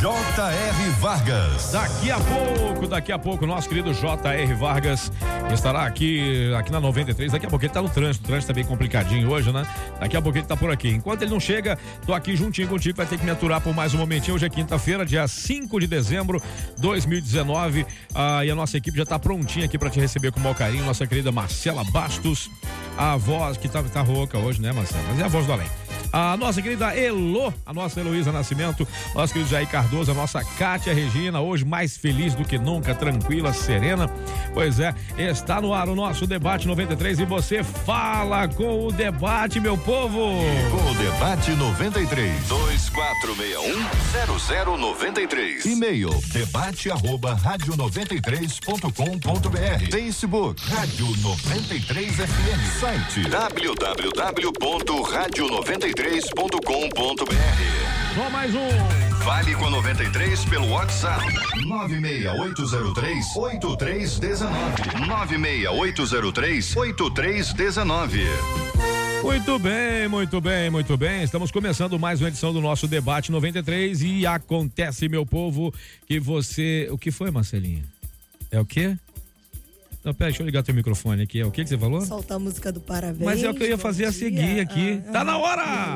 J.R. Vargas. Daqui a pouco, daqui a pouco, nosso querido J.R. Vargas estará aqui, aqui na 93. Daqui a pouco ele tá no trânsito, o trânsito tá bem complicadinho hoje, né? Daqui a pouco ele tá por aqui. Enquanto ele não chega, tô aqui juntinho contigo, vai ter que me aturar por mais um momentinho. Hoje é quinta-feira, dia 5 de dezembro de 2019. Ah, e a nossa equipe já tá prontinha aqui para te receber com o maior carinho. Nossa querida Marcela Bastos, a voz que tá, tá rouca hoje, né, Marcela? Mas é a voz do além a nossa querida Elo, a nossa Heloísa Nascimento, nosso querido Jair Cardoso, a nossa Kátia Regina, hoje mais feliz do que nunca, tranquila, serena. Pois é, está no ar o nosso debate 93 e você fala com o debate, meu povo. Com o debate 93 2461 0093. E-mail debate arroba rádio 93.com.br. Facebook Rádio 93 FM. Site www.radio93 93.com.br. Só mais um. Vale com a 93 pelo WhatsApp. 96803 8319. 96803 8319. Muito bem, muito bem, muito bem. Estamos começando mais uma edição do nosso debate 93 e acontece, meu povo, que você. O que foi, Marcelinha? É o quê? Não, pera, deixa eu ligar teu microfone aqui. É o que, que você falou? Soltar a música do parabéns. Mas é o que eu ia fazer a seguir aqui. Ah, tá na hora!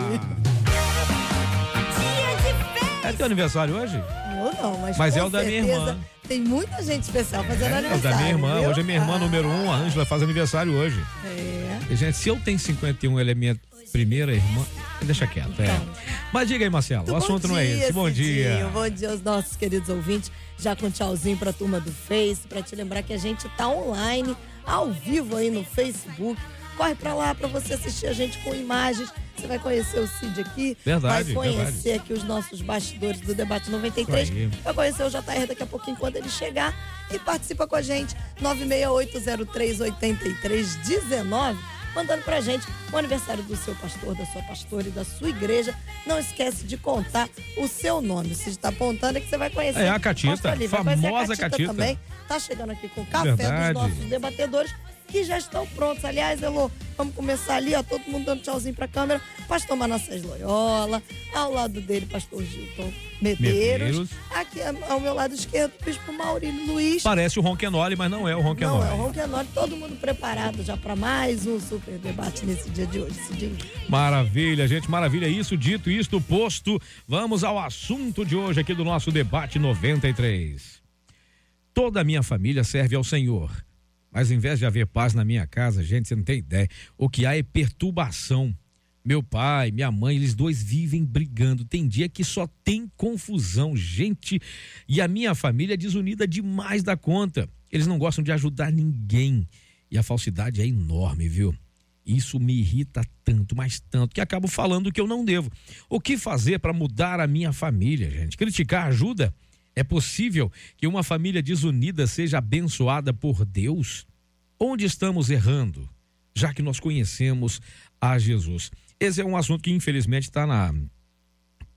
Dia de festa! É teu aniversário hoje? Eu não, mas. Mas com é o da minha irmã. Tem muita gente especial fazendo É, aniversário. o da minha irmã. viu? Hoje é minha irmã Ah, número um, a Ângela, faz aniversário hoje. É. E, gente, se eu tenho 51, ela é minha primeira irmã. Deixa quieto, é. Mas diga aí, Marcelo, o assunto bom não é dia, esse. Bom dia. Bom dia aos nossos queridos ouvintes. Já com tchauzinho pra turma do Face, pra te lembrar que a gente tá online, ao vivo aí no Facebook. Corre pra lá pra você assistir a gente com imagens. Você vai conhecer o Cid aqui. Verdade, Vai conhecer verdade. aqui os nossos bastidores do Debate 93. Isso aí. Vai conhecer o JR daqui a pouquinho quando ele chegar. E participa com a gente. 968038319 mandando pra gente o aniversário do seu pastor, da sua pastora e da sua igreja. Não esquece de contar o seu nome. Se está apontando é que você vai conhecer. É, a Catita, Mostra ali, famosa a Catita, Catita. também. Tá chegando aqui com o café Verdade. dos nossos debatedores que já estão prontos. Aliás, Elô, vamos começar ali, ó, todo mundo dando tchauzinho pra câmera. Pastor Manassés Loyola, ao lado dele, pastor Gilton Medeiros. Aqui ao meu lado esquerdo, bispo Maurílio Luiz. Parece o Ronquenoli, mas não é o Não, Ronquenoli. é o Ronquenoli, todo mundo preparado já para mais um super debate nesse dia de hoje, Cidinho. Maravilha, gente, maravilha. Isso dito, isto posto, vamos ao assunto de hoje aqui do nosso debate 93. Toda a minha família serve ao Senhor, mas em vez de haver paz na minha casa, gente, você não tem ideia, o que há é perturbação. Meu pai, minha mãe, eles dois vivem brigando. Tem dia que só tem confusão, gente. E a minha família é desunida demais da conta. Eles não gostam de ajudar ninguém. E a falsidade é enorme, viu? Isso me irrita tanto, mas tanto, que acabo falando o que eu não devo. O que fazer para mudar a minha família, gente? Criticar ajuda? É possível que uma família desunida seja abençoada por Deus? Onde estamos errando? Já que nós conhecemos a Jesus. Esse é um assunto que infelizmente está na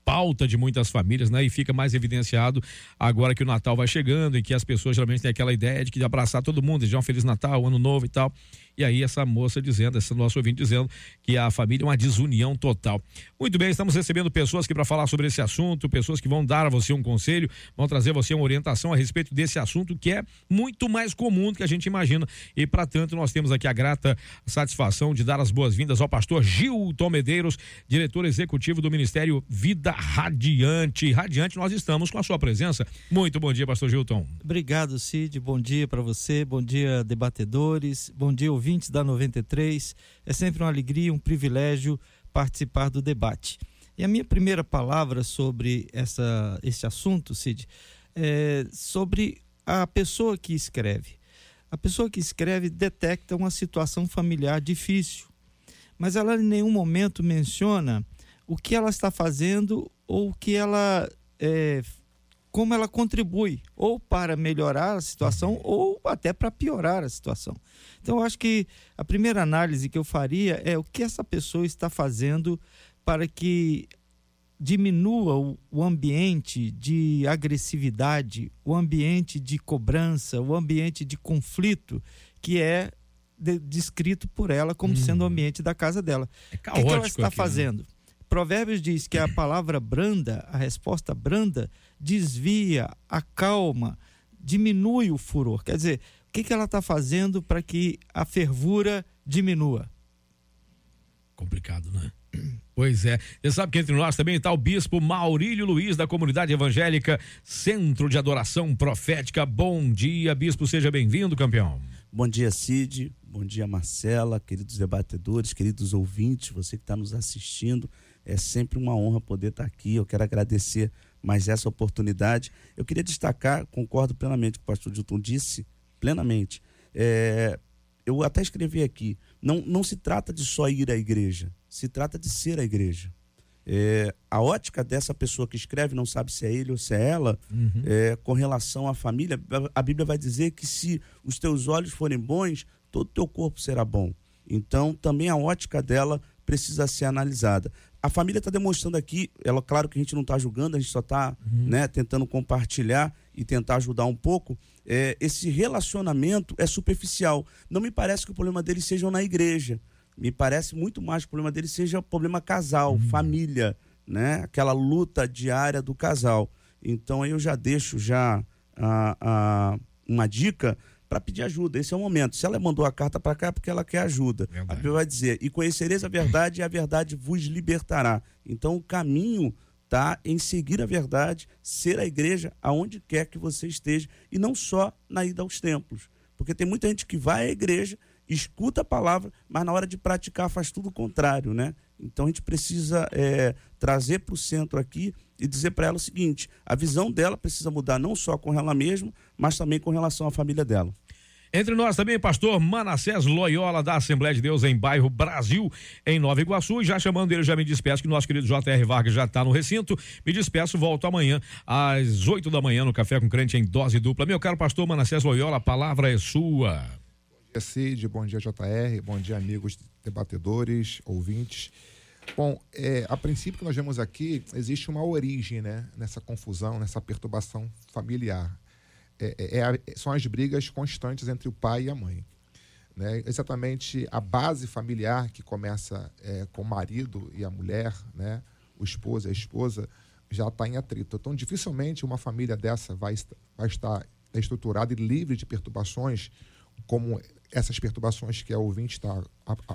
pauta de muitas famílias, né? E fica mais evidenciado agora que o Natal vai chegando e que as pessoas geralmente têm aquela ideia de que abraçar todo mundo, desejar um Feliz Natal, Ano Novo e tal. E aí essa moça dizendo, esse nosso ouvinte dizendo que a família é uma desunião total. Muito bem, estamos recebendo pessoas aqui para falar sobre esse assunto, pessoas que vão dar a você um conselho, vão trazer a você uma orientação a respeito desse assunto que é muito mais comum do que a gente imagina. E para tanto, nós temos aqui a grata satisfação de dar as boas-vindas ao pastor Gilton Medeiros, diretor executivo do Ministério Vida Radiante. Radiante, nós estamos com a sua presença. Muito bom dia, pastor Gilton. Obrigado, Cid. Bom dia para você, bom dia, debatedores, bom dia, ouvintes da 93. É sempre uma alegria, um privilégio participar do debate. E a minha primeira palavra sobre essa, esse assunto, Cid, é sobre a pessoa que escreve. A pessoa que escreve detecta uma situação familiar difícil, mas ela em nenhum momento menciona o que ela está fazendo ou o que ela é, como ela contribui ou para melhorar a situação ou até para piorar a situação. Então, eu acho que a primeira análise que eu faria é o que essa pessoa está fazendo para que diminua o, o ambiente de agressividade, o ambiente de cobrança, o ambiente de conflito que é de, descrito por ela como hum. sendo o ambiente da casa dela. É o que, que ela está aqui, fazendo? Né? Provérbios diz que a palavra branda, a resposta branda, desvia, acalma, diminui o furor. Quer dizer, o que, que ela está fazendo para que a fervura diminua? Complicado, né? Pois é. Você sabe que entre nós também está o bispo Maurílio Luiz, da comunidade evangélica Centro de Adoração Profética. Bom dia, bispo, seja bem-vindo, campeão. Bom dia, Cid. Bom dia, Marcela, queridos debatedores, queridos ouvintes, você que está nos assistindo. É sempre uma honra poder estar tá aqui. Eu quero agradecer mais essa oportunidade. Eu queria destacar, concordo plenamente com o pastor Dilton disse, plenamente. É, eu até escrevi aqui, não, não se trata de só ir à igreja, se trata de ser a igreja. É, a ótica dessa pessoa que escreve, não sabe se é ele ou se é ela, uhum. é, com relação à família, a Bíblia vai dizer que se os teus olhos forem bons, todo o teu corpo será bom. Então, também a ótica dela precisa ser analisada. A família está demonstrando aqui, ela, claro que a gente não está julgando, a gente só está uhum. né, tentando compartilhar e tentar ajudar um pouco. É, esse relacionamento é superficial. Não me parece que o problema deles seja na igreja me parece muito mais que o problema dele seja o problema casal, uhum. família, né? Aquela luta diária do casal. Então aí eu já deixo já a, a, uma dica para pedir ajuda. Esse é o momento. Se ela mandou a carta para cá é porque ela quer ajuda. Verdade. A Bíblia vai dizer: "E conhecereis a verdade e a verdade vos libertará". Então o caminho está em seguir a verdade, ser a igreja aonde quer que você esteja e não só na ida aos templos. Porque tem muita gente que vai à igreja escuta a palavra, mas na hora de praticar faz tudo o contrário, né? Então a gente precisa é, trazer para o centro aqui e dizer para ela o seguinte: a visão dela precisa mudar não só com ela mesma, mas também com relação à família dela. Entre nós também, pastor Manassés Loyola, da Assembleia de Deus em bairro Brasil, em Nova Iguaçu. Já chamando ele, já me despeço, que nosso querido J.R. Vargas já está no recinto. Me despeço, volto amanhã, às 8 da manhã, no Café com Crente, em dose dupla. Meu caro pastor Manassés Loyola, a palavra é sua dia, Cid. Bom dia, JR. Bom dia, amigos debatedores, ouvintes. Bom, é, a princípio que nós vemos aqui, existe uma origem né, nessa confusão, nessa perturbação familiar. É, é, é são as brigas constantes entre o pai e a mãe. Né? Exatamente a base familiar que começa é, com o marido e a mulher, né? o esposo e a esposa, já está em atrito. Então, dificilmente uma família dessa vai, vai estar estruturada e livre de perturbações como essas perturbações que a ouvinte está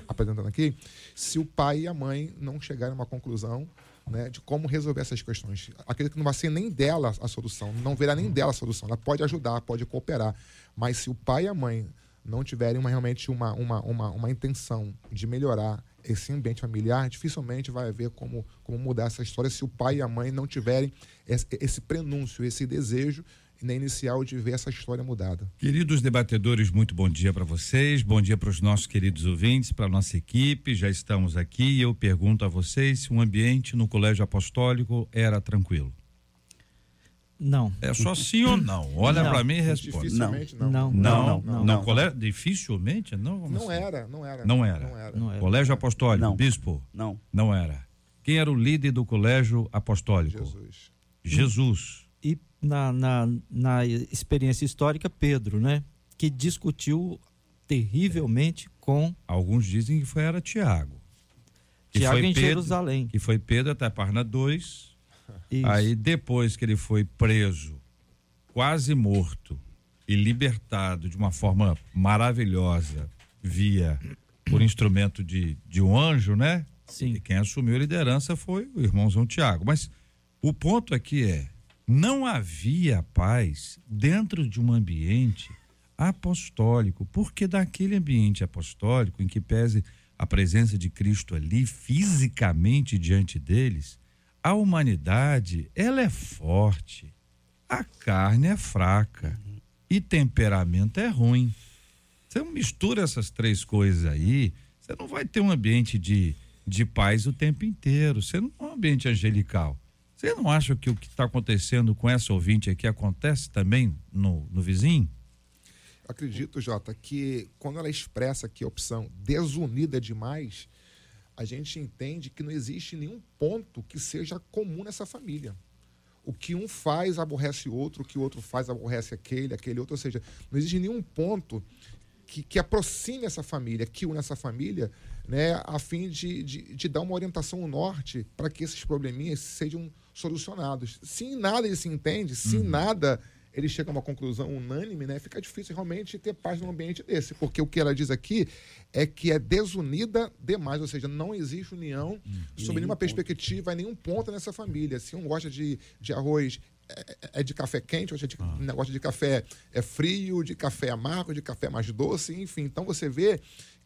apresentando aqui, se o pai e a mãe não chegarem a uma conclusão né, de como resolver essas questões. Acredito que não vai ser nem dela a solução, não verá nem dela a solução. Ela pode ajudar, pode cooperar, mas se o pai e a mãe não tiverem uma, realmente uma, uma, uma, uma intenção de melhorar esse ambiente familiar, dificilmente vai haver como, como mudar essa história se o pai e a mãe não tiverem esse, esse prenúncio, esse desejo na inicial de ver essa história mudada. Queridos debatedores, muito bom dia para vocês, bom dia para os nossos queridos ouvintes, para a nossa equipe. Já estamos aqui e eu pergunto a vocês se o ambiente no Colégio Apostólico era tranquilo. Não. É só sim ou não? Olha para mim e responde. Dificilmente não. Não, não, não. não, Colégio, dificilmente não? Não assim? era, não era. Não era. Não era. Não era. Colégio Apostólico, não. bispo? Não. Não era. Quem era o líder do Colégio Apostólico? Jesus. Jesus e na, na, na experiência histórica, Pedro, né? Que discutiu terrivelmente com. Alguns dizem que foi era Tiago. Que Tiago em Pedro, Jerusalém. Que foi Pedro até Parna 2. Aí depois que ele foi preso, quase morto e libertado de uma forma maravilhosa via por instrumento de, de um anjo, né? Sim. E quem assumiu a liderança foi o irmãozão Tiago. Mas o ponto aqui é não havia paz dentro de um ambiente apostólico, porque daquele ambiente apostólico em que pese a presença de Cristo ali fisicamente diante deles, a humanidade ela é forte, a carne é fraca e temperamento é ruim. Você mistura essas três coisas aí, você não vai ter um ambiente de, de paz o tempo inteiro, você não é um ambiente angelical. Você não acha que o que está acontecendo com essa ouvinte aqui acontece também no, no vizinho? Acredito, Jota, que quando ela expressa que a opção desunida demais, a gente entende que não existe nenhum ponto que seja comum nessa família. O que um faz aborrece o outro, o que o outro faz aborrece aquele, aquele outro. Ou seja, não existe nenhum ponto que, que aproxime essa família, que une essa família, né, a fim de, de, de dar uma orientação ao norte para que esses probleminhas sejam solucionados. Se em nada ele se entende, se em nada ele chega a uma conclusão unânime, né, fica difícil realmente ter paz num ambiente desse. Porque o que ela diz aqui é que é desunida demais, ou seja, não existe união sob nenhuma perspectiva, em nenhum ponto nessa família. Se um gosta de, de arroz é, é de café quente, ou seja, de, negócio de café é frio, de café amargo, de café mais doce, enfim. Então você vê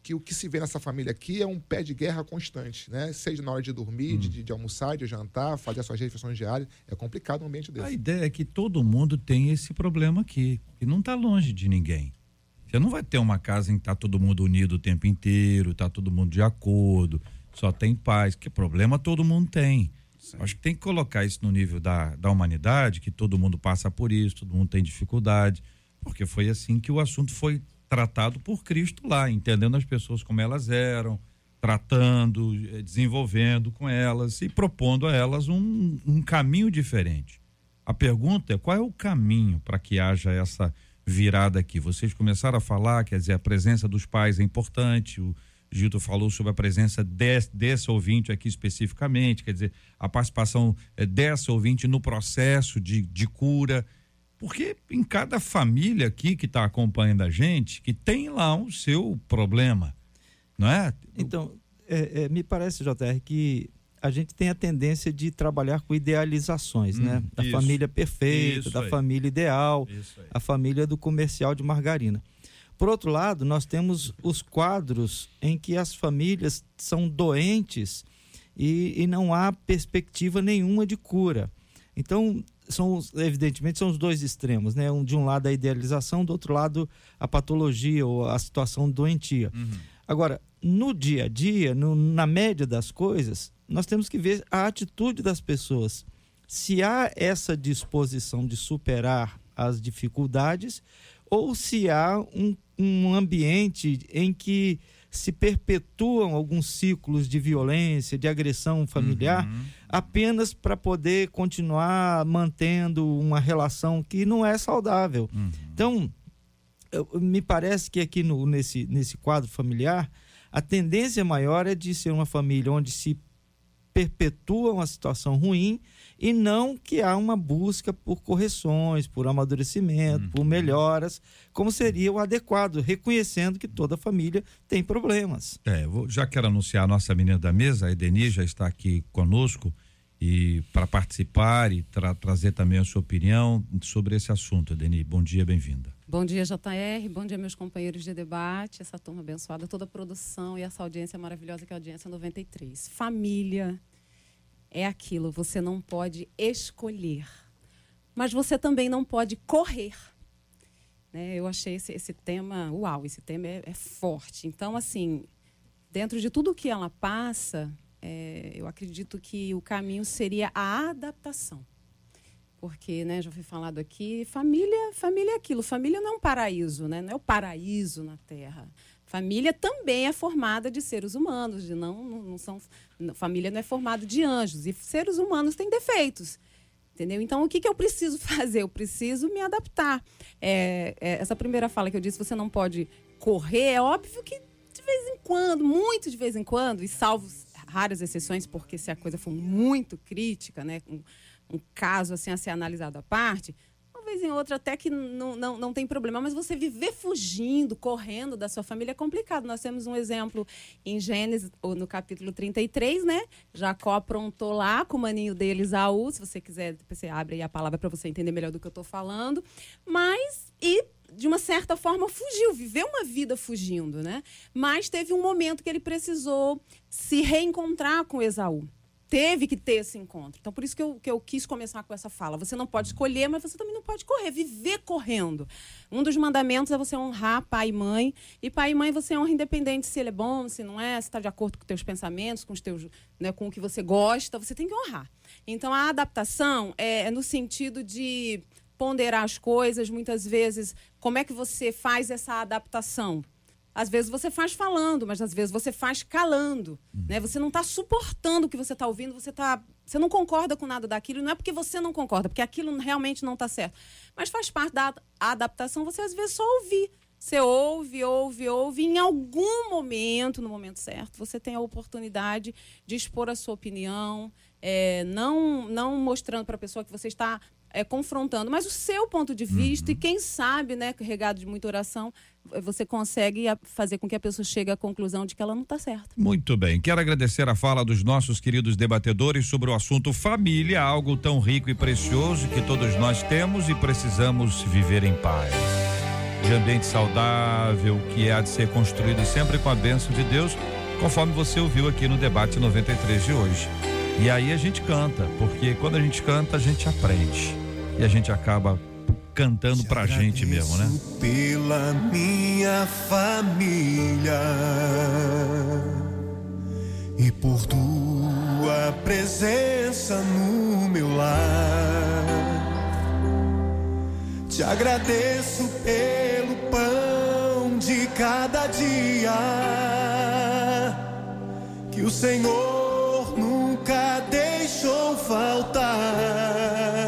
que o que se vê nessa família aqui é um pé de guerra constante, né? Seja na hora de dormir, de, de almoçar, de jantar, fazer as suas refeições diárias. É complicado um ambiente A desse. ideia é que todo mundo tem esse problema aqui, que não está longe de ninguém. Você não vai ter uma casa em que está todo mundo unido o tempo inteiro, está todo mundo de acordo, só tem paz. Que problema todo mundo tem. Acho que tem que colocar isso no nível da, da humanidade, que todo mundo passa por isso, todo mundo tem dificuldade, porque foi assim que o assunto foi tratado por Cristo lá, entendendo as pessoas como elas eram, tratando, eh, desenvolvendo com elas e propondo a elas um, um caminho diferente. A pergunta é qual é o caminho para que haja essa virada aqui? Vocês começaram a falar, quer dizer, a presença dos pais é importante, o Gilto falou sobre a presença des, desse ouvinte aqui especificamente, quer dizer, a participação eh, dessa ouvinte no processo de, de cura. Porque em cada família aqui que está acompanhando a gente, que tem lá o seu problema, não é? Então, é, é, me parece, JR, que a gente tem a tendência de trabalhar com idealizações, Hum, né? Da isso. família perfeita, da aí. família ideal, a família do comercial de margarina. Por outro lado, nós temos os quadros em que as famílias são doentes e, e não há perspectiva nenhuma de cura. Então, são, evidentemente, são os dois extremos, né? Um, de um lado a idealização, do outro lado a patologia ou a situação doentia. Agora, no dia a dia, no- na média das coisas, nós temos que ver a atitude das pessoas. Se há essa disposição de superar as dificuldades ou se há um, um ambiente em que se perpetuam alguns ciclos de violência, de agressão familiar, apenas para poder continuar mantendo uma relação que não é saudável. Então, eu- me parece que aqui no, nesse, nesse quadro familiar, a tendência maior é de ser uma família onde se perpetua uma situação ruim e não que há uma busca por correções, por amadurecimento, por melhoras, como seria o adequado, reconhecendo que toda família tem problemas. É, eu vou- já quero anunciar a nossa menina da mesa, a Edeni, já está aqui conosco e para participar e tra- trazer também a sua opinião sobre esse assunto. Edeni, bom dia, bem-vinda. Bom dia, JR. Bom dia, meus companheiros de debate, essa turma abençoada, toda a produção e essa audiência maravilhosa que é a audiência 93. Família é aquilo, você não pode escolher, mas você também não pode correr. Né? Eu achei esse, esse tema, uau, esse tema é, é forte. Então, assim, dentro de tudo que ela passa, é, eu acredito que o caminho seria a adaptação porque né, já foi falado aqui, família, família é aquilo, família não é um paraíso, né? não é o paraíso na Terra. Família também é formada de seres humanos, de não, não, são, família não é formada de anjos e seres humanos têm defeitos. Entendeu? Então, o que, que eu preciso fazer? Eu preciso me adaptar. É, é, essa primeira fala que eu disse, você não pode correr, é óbvio que de vez em quando, muito de vez em quando, e salvo raras exceções, porque se a coisa for muito crítica, né, um, um caso assim a ser analisado à parte, vez em outra até que não, não, não tem problema, mas você viver fugindo, correndo da sua família é complicado. Nós temos um exemplo em Gênesis, ou no capítulo 33, né? Jacó aprontou lá com o maninho dele, Isaú. Se você quiser, você abre aí a palavra para você entender melhor do que eu estou falando. Mas, e de uma certa forma fugiu, viveu uma vida fugindo, né? Mas teve um momento que ele precisou se reencontrar com Esaú. Teve que ter esse encontro. Então, por isso que eu, que eu quis começar com essa fala. Você não pode escolher, mas você também não pode correr, viver correndo. Um dos mandamentos é você honrar pai e mãe. E pai e mãe você honra independente se ele é bom, se não é, se está de acordo com os teus pensamentos, com, os teus, né, com o que você gosta. Você tem que honrar. Então, a adaptação é, é no sentido de ponderar as coisas, muitas vezes, como é que você faz essa adaptação? Às vezes você faz falando, mas às vezes você faz calando. Né? Você não está suportando o que você está ouvindo, você, tá, você não concorda com nada daquilo. Não é porque você não concorda, porque aquilo realmente não está certo. Mas faz parte da adaptação você às vezes só ouvir. Você ouve, ouve, ouve, e em algum momento, no momento certo, você tem a oportunidade de expor a sua opinião, é, não, não mostrando para a pessoa que você está é, confrontando, mas o seu ponto de vista, uhum. e quem sabe, né, regado de muita oração, você consegue fazer com que a pessoa chegue à conclusão de que ela não está certa. Muito bem. Quero agradecer a fala dos nossos queridos debatedores sobre o assunto família, algo tão rico e precioso que todos nós temos e precisamos viver em paz de ambiente saudável, que há de ser construído sempre com a bênção de Deus, conforme você ouviu aqui no debate 93 de hoje. E aí a gente canta, porque quando a gente canta, a gente aprende. E a gente acaba cantando pra gente mesmo, né? Pela minha família e por tua presença no meu lar. Te agradeço pelo pão de cada dia que o Senhor nunca deixou faltar.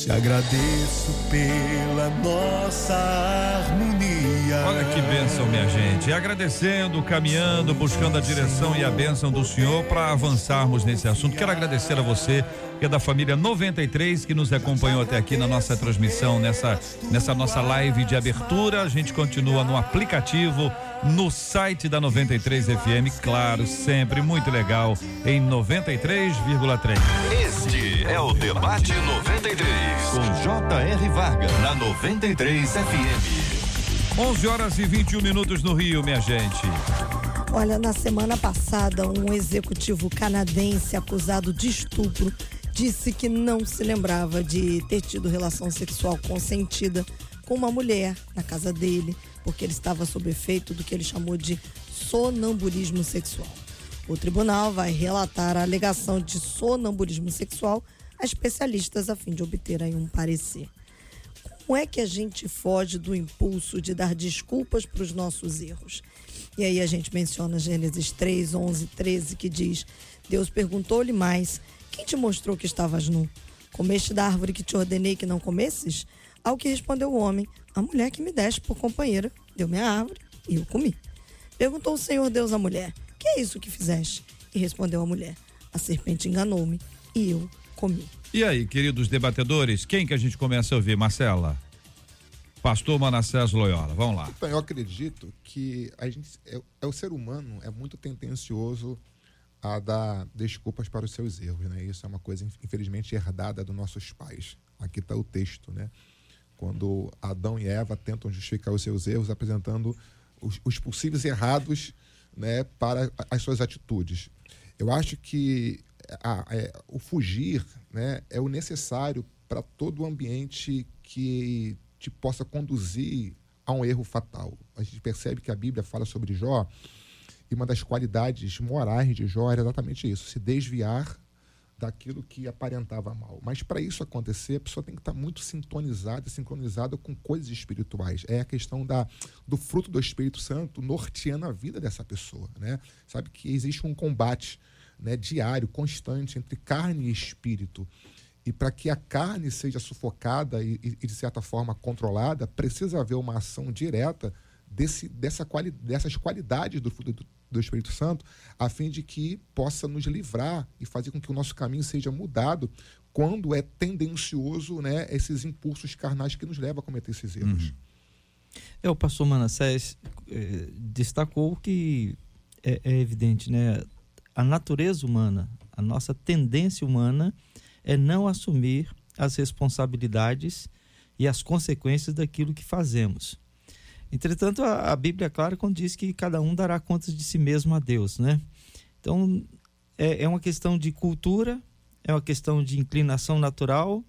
Te agradeço pela nossa harmonia. Olha que bênção, minha gente. agradecendo, caminhando, buscando a direção e a bênção do Senhor para avançarmos nesse assunto. Quero agradecer a você, que é da família 93, que nos acompanhou até aqui na nossa transmissão, nessa, nessa nossa live de abertura. A gente continua no aplicativo, no site da 93 FM, claro, sempre muito legal, em 93,3. Este é o Debate 93, com J.R. Vargas, na 93 FM. 11 horas e 21 minutos no Rio, minha gente. Olha, na semana passada, um executivo canadense acusado de estupro disse que não se lembrava de ter tido relação sexual consentida com uma mulher na casa dele, porque ele estava sob efeito do que ele chamou de sonambulismo sexual. O tribunal vai relatar a alegação de sonambulismo sexual a especialistas a fim de obter aí um parecer. Como é que a gente foge do impulso de dar desculpas para os nossos erros? E aí a gente menciona Gênesis 3, 11, 13, que diz: Deus perguntou-lhe mais: Quem te mostrou que estavas nu? Comeste da árvore que te ordenei que não comesses? Ao que respondeu o homem: A mulher que me deste por companheira deu-me a árvore e eu comi. Perguntou o Senhor Deus à mulher: Que é isso que fizeste? E respondeu a mulher: A serpente enganou-me e eu comi. E aí, queridos debatedores, quem que a gente começa a ouvir? Marcela? Pastor Manassés Loyola, vamos lá. Então, eu acredito que a gente, é, é, o ser humano é muito tendencioso a dar desculpas para os seus erros, né? Isso é uma coisa, infelizmente, herdada dos nossos pais. Aqui está o texto, né? Quando Adão e Eva tentam justificar os seus erros apresentando os, os possíveis errados né, para as suas atitudes. Eu acho que o fugir né, é o necessário para todo o ambiente que te possa conduzir a um erro fatal. A gente percebe que a Bíblia fala sobre Jó e uma das qualidades morais de Jó era exatamente isso: se desviar daquilo que aparentava mal. Mas para isso acontecer, a pessoa tem que estar muito sintonizada, sincronizada com coisas espirituais. É a questão da, do fruto do Espírito Santo norteando a vida dessa pessoa. Né? Sabe que existe um combate né, diário, constante, entre carne e espírito. E para que a carne seja sufocada e, e, de certa forma, controlada, precisa haver uma ação direta desse, dessa quali, dessas qualidades do, do, do Espírito Santo, a fim de que possa nos livrar e fazer com que o nosso caminho seja mudado quando é tendencioso né, esses impulsos carnais que nos levam a cometer esses erros. Uhum. É, o pastor Manassés eh, destacou que é, é evidente, né? a natureza humana, a nossa tendência humana é não assumir as responsabilidades e as consequências daquilo que fazemos. Entretanto, a, a Bíblia é clara quando diz que cada um dará contas de si mesmo a Deus, né? Então, é, é uma questão de cultura, é uma questão de inclinação natural,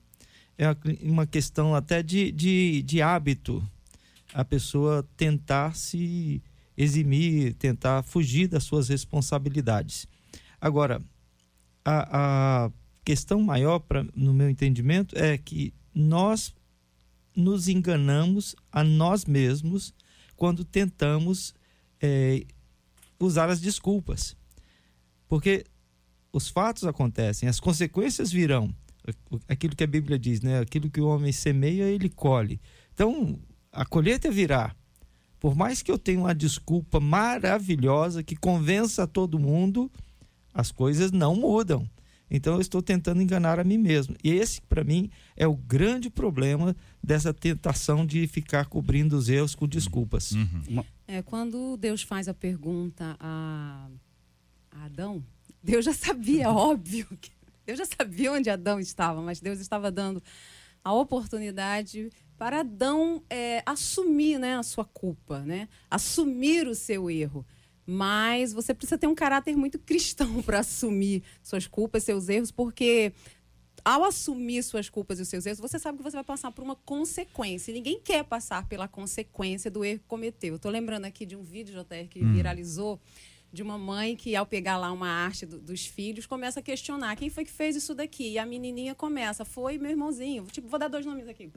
é uma questão até de, de, de hábito. A pessoa tentar se eximir, tentar fugir das suas responsabilidades. Agora, a, a questão maior, pra, no meu entendimento, é que nós nos enganamos a nós mesmos quando tentamos é, usar as desculpas. Porque os fatos acontecem, as consequências virão. Aquilo que a Bíblia diz, né? Aquilo que o homem semeia, ele colhe. Então, a colheita virá. Por mais que eu tenha uma desculpa maravilhosa que convença todo mundo, as coisas não mudam. Então eu estou tentando enganar a mim mesmo. E esse, para mim, é o grande problema dessa tentação de ficar cobrindo os erros com desculpas. Uhum. É, quando Deus faz a pergunta a, a Adão, Deus já sabia, óbvio. Deus já sabia onde Adão estava, mas Deus estava dando a oportunidade para Adão é, assumir né, a sua culpa, né? assumir o seu erro. Mas você precisa ter um caráter muito cristão para assumir suas culpas, seus erros, porque ao assumir suas culpas e os seus erros, você sabe que você vai passar por uma consequência. E ninguém quer passar pela consequência do erro que cometeu. Estou lembrando aqui de um vídeo, JR, que hum. viralizou de uma mãe que, ao pegar lá uma arte do, dos filhos, começa a questionar quem foi que fez isso daqui. E a menininha começa, foi meu irmãozinho. Tipo, vou dar dois nomes aqui.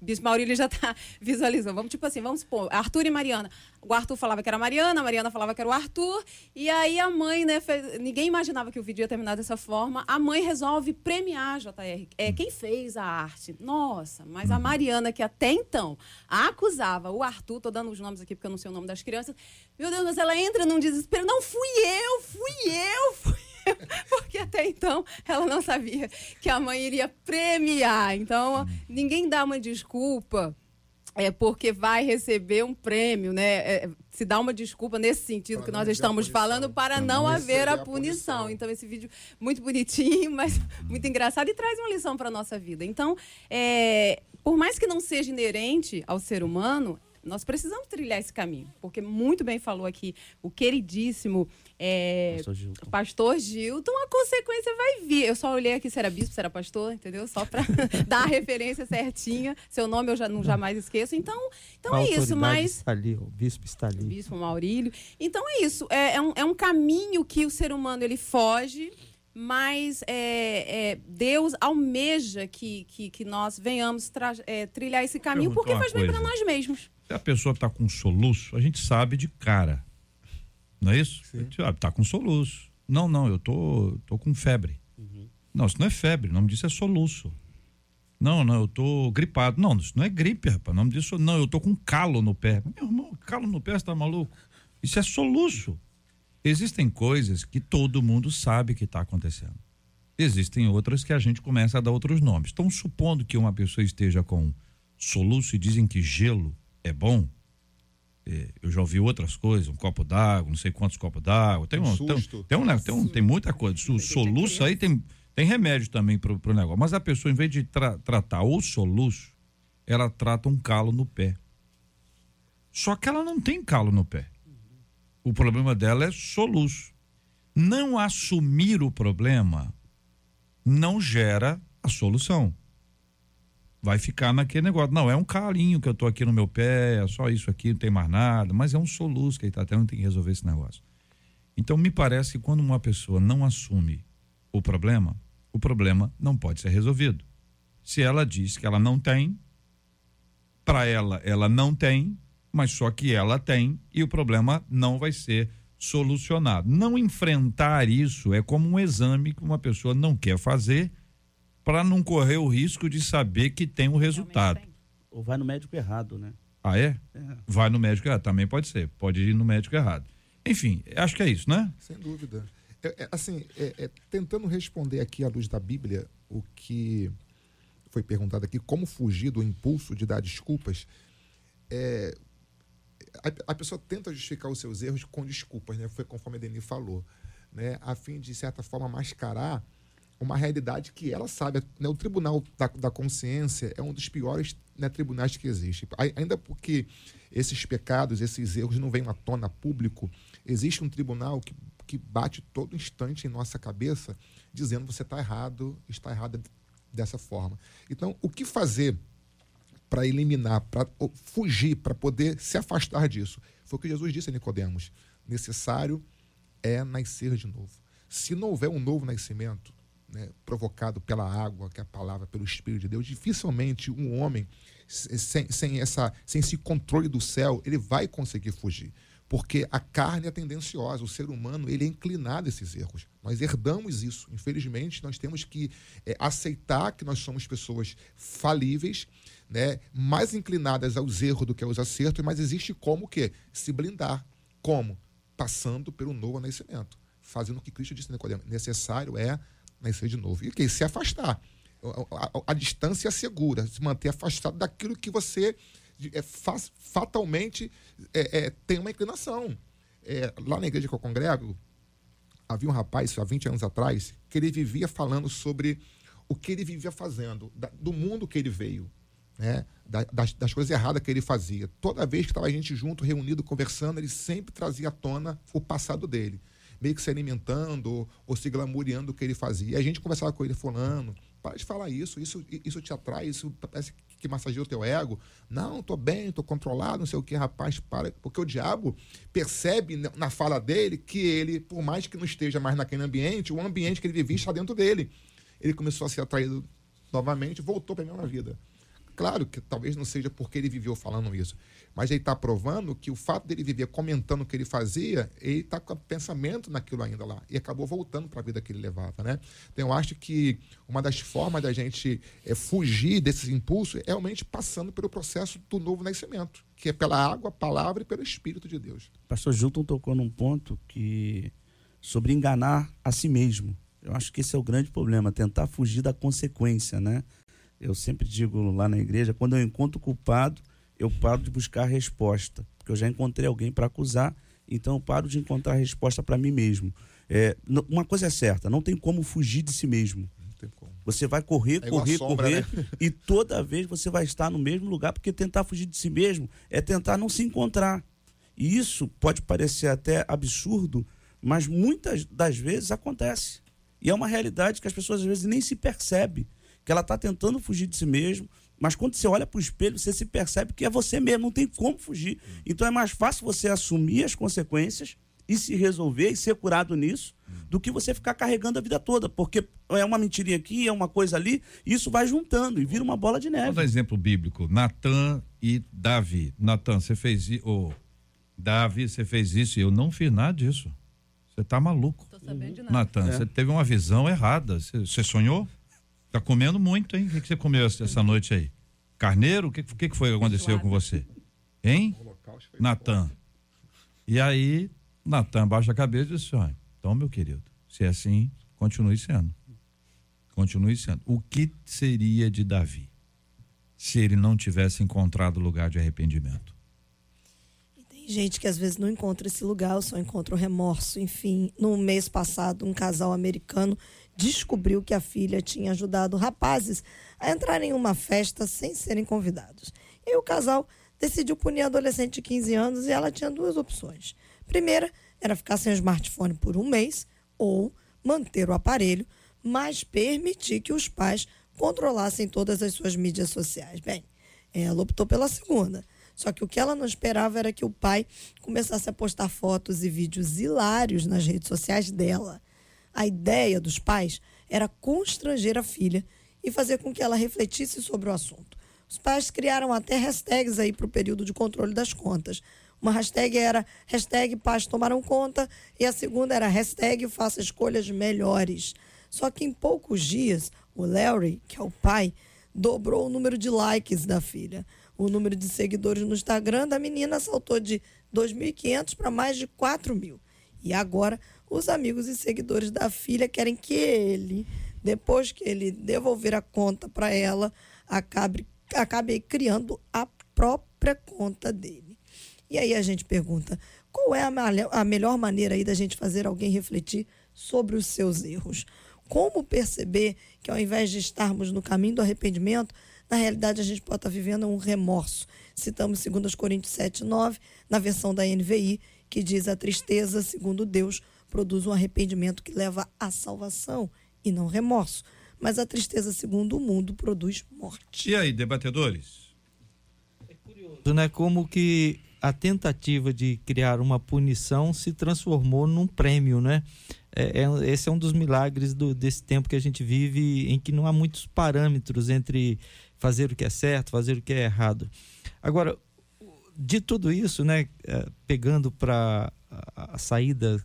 O Bispo Maurílio já está visualizando. Vamos, tipo assim, vamos supor, Arthur e Mariana. O Arthur falava que era a Mariana, a Mariana falava que era o Arthur. E aí a mãe, né, fez, ninguém imaginava que o vídeo ia terminar dessa forma. A mãe resolve premiar JR. É, quem fez a arte? Nossa, mas a uhum. Mariana, que até então acusava o Arthur, tô dando os nomes aqui porque eu não sei o nome das crianças. Meu Deus, mas ela entra num desespero. Não fui eu, fui eu, fui eu. Porque até então ela não sabia que a mãe iria premiar. Então, ninguém dá uma desculpa é porque vai receber um prêmio, né? É, se dá uma desculpa nesse sentido que nós estamos falando para não, não haver a punição. punição. Então esse vídeo muito bonitinho, mas muito engraçado e traz uma lição para nossa vida. Então, é, por mais que não seja inerente ao ser humano, nós precisamos trilhar esse caminho, porque muito bem falou aqui o queridíssimo é, pastor, Gilton. pastor Gilton, a consequência vai vir. Eu só olhei aqui se era bispo, se era pastor, entendeu? Só para dar a referência certinha. Seu nome eu já não jamais esqueço. Então, então é isso, mas. Está ali, o bispo está ali. O bispo Maurílio. Então é isso. É, é, um, é um caminho que o ser humano ele foge mas é, é, Deus almeja que, que, que nós venhamos é, trilhar esse caminho porque faz bem para nós mesmos. Se a pessoa está com soluço, a gente sabe de cara. Não é isso? Está com soluço. Não, não, eu tô, tô com febre. Uhum. Não, isso não é febre, o nome disso é soluço. Não, não, eu tô gripado. Não, isso não é gripe, rapaz. O nome disso, não, eu tô com calo no pé. Meu irmão, calo no pé, você tá maluco? Isso é soluço. Existem coisas que todo mundo sabe que está acontecendo. Existem outras que a gente começa a dar outros nomes. Então, supondo que uma pessoa esteja com soluço e dizem que gelo é bom. É, eu já ouvi outras coisas, um copo d'água, não sei quantos copos d'água. Tem, um, tem, tem, um, tem, um, tem muita coisa. O soluço aí tem, tem remédio também para o negócio. Mas a pessoa, em vez de tra tratar o soluço, ela trata um calo no pé. Só que ela não tem calo no pé. O problema dela é soluço. Não assumir o problema não gera a solução vai ficar naquele negócio. Não, é um calinho que eu tô aqui no meu pé, é só isso aqui, não tem mais nada, mas é um soluço que ele tá tendo, tem que resolver esse negócio. Então, me parece que quando uma pessoa não assume o problema, o problema não pode ser resolvido. Se ela diz que ela não tem, para ela, ela não tem, mas só que ela tem e o problema não vai ser solucionado. Não enfrentar isso é como um exame que uma pessoa não quer fazer para não correr o risco de saber que tem o um resultado. Ou vai no médico errado, né? Ah, é? é? Vai no médico errado, também pode ser. Pode ir no médico errado. Enfim, acho que é isso, né? Sem dúvida. É, é, assim, é, é, tentando responder aqui à luz da Bíblia o que foi perguntado aqui, como fugir do impulso de dar desculpas, é, a, a, pessoa tenta justificar os seus erros com desculpas, né? Foi conforme a Deni falou, né? A fim de, certa forma, mascarar uma realidade que ela sabe. Né? O Tribunal da, da Consciência é um dos piores né, tribunais que existe. Ainda porque esses pecados, esses erros não vêm à tona público, existe um tribunal que, que bate todo instante em nossa cabeça, dizendo você está errado, está errado dessa forma. Então, o que fazer para eliminar, para fugir, para poder se afastar disso? Foi o que Jesus disse a Nicodemos. Necessário é nascer de novo. Se não houver um novo nascimento, né, provocado pela água, que é a palavra, pelo Espírito de Deus, dificilmente um homem sem, sem, essa, sem esse controle do céu, ele vai conseguir fugir. Porque a carne é tendenciosa, o ser humano ele é inclinado a esses erros. Nós herdamos isso. Infelizmente, nós temos que é, aceitar que nós somos pessoas falíveis, né, mais inclinadas aos erros do que aos acertos, mas existe como o quê? Se blindar. Como? Passando pelo novo nascimento. Fazendo o que Cristo disse, Nicodemo. Necessário é nascer de novo. E o que? Se afastar. A, a, a, distância é segura, se manter afastado daquilo que você é, faz, fatalmente é, é, tem uma inclinação. É, lá na igreja que eu congrego, havia um rapaz, há 20 anos atrás, que ele vivia falando sobre o que ele vivia fazendo, da, do mundo que ele veio, né? Da, das, das, coisas erradas que ele fazia. Toda vez que estava a gente junto, reunido, conversando, ele sempre trazia à tona o passado dele meio que se alimentando ou, ou se glamoureando do que ele fazia. E a gente conversava com ele falando, para de falar isso, isso, isso te atrai, isso parece que massageia o teu ego. Não, tô bem, tô controlado, não sei o que, rapaz, para. Porque o diabo percebe na fala dele que ele, por mais que não esteja mais naquele ambiente, o ambiente que ele vivia está dentro dele. Ele começou a ser atraído novamente, voltou para a mesma vida. Claro que talvez não seja porque ele viveu falando isso, mas ele está provando que o fato dele viver comentando o que ele fazia, ele está com pensamento naquilo ainda lá e acabou voltando para a vida que ele levava, né? Então eu acho que uma das formas da gente é, fugir desses impulsos é realmente passando pelo processo do novo nascimento, que é pela água, palavra e pelo Espírito de Deus. Pastor Gilton tocou num ponto que sobre enganar a si mesmo. Eu acho que esse é o grande problema, tentar fugir da consequência, né? Eu sempre digo lá na igreja, quando eu encontro o culpado, eu paro de buscar a resposta, porque eu já encontrei alguém para acusar, então eu paro de encontrar resposta para mim mesmo. É, uma coisa é certa, não tem como fugir de si mesmo. Você vai correr, é correr, sombra, correr, né? e toda vez você vai estar no mesmo lugar, porque tentar fugir de si mesmo é tentar não se encontrar. E isso pode parecer até absurdo, mas muitas das vezes acontece. E é uma realidade que as pessoas às vezes nem se percebem que ela está tentando fugir de si mesmo, mas quando você olha para o espelho, você se percebe que é você mesmo, não tem como fugir. Então é mais fácil você assumir as consequências e se resolver e ser curado nisso, do que você ficar carregando a vida toda, porque é uma mentirinha aqui, é uma coisa ali, e isso vai juntando e vira uma bola de neve. Vou dar um exemplo bíblico: Natan e Davi. Natan, você fez isso. Oh, Davi, você fez isso e eu não fiz nada disso. Você tá maluco. Tô sabendo de nada. Natan, é. você teve uma visão errada. Você, você sonhou? Tá comendo muito, hein? O que, que você comeu essa noite aí? Carneiro? O que, que, que foi que aconteceu com você? Hein? Natan. E aí, Natan baixa a cabeça e disse: olha, então, meu querido, se é assim, continue sendo. Continue sendo. O que seria de Davi se ele não tivesse encontrado lugar de arrependimento? tem gente que às vezes não encontra esse lugar, só encontra o remorso. Enfim, no mês passado, um casal americano descobriu que a filha tinha ajudado rapazes a entrar em uma festa sem serem convidados. E o casal decidiu punir a adolescente de 15 anos e ela tinha duas opções. Primeira era ficar sem o smartphone por um mês ou manter o aparelho, mas permitir que os pais controlassem todas as suas mídias sociais. Bem, ela optou pela segunda. Só que o que ela não esperava era que o pai começasse a postar fotos e vídeos hilários nas redes sociais dela. A ideia dos pais era constranger a filha e fazer com que ela refletisse sobre o assunto. Os pais criaram até hashtags aí para o período de controle das contas. Uma hashtag era hashtag pais tomaram conta e a segunda era hashtag faça escolhas melhores. Só que em poucos dias, o Larry, que é o pai, dobrou o número de likes da filha. O número de seguidores no Instagram da menina saltou de 2.500 para mais de 4 mil. E agora os amigos e seguidores da filha querem que ele, depois que ele devolver a conta para ela, acabe, acabe criando a própria conta dele. E aí a gente pergunta: qual é a, a melhor maneira aí da gente fazer alguém refletir sobre os seus erros? Como perceber que ao invés de estarmos no caminho do arrependimento, na realidade a gente pode estar vivendo um remorso? Citamos 2 Coríntios 7, 9, na versão da NVI, que diz: a tristeza, segundo Deus, produz um arrependimento que leva à salvação e não remorso. Mas a tristeza, segundo o mundo, produz morte. E aí, debatedores? É curioso, né? Como que a tentativa de criar uma punição se transformou num prêmio, né? É, é, esse é um dos milagres do, desse tempo que a gente vive, em que não há muitos parâmetros entre fazer o que é certo, fazer o que é errado. Agora, de tudo isso, né, é, pegando para a, a saída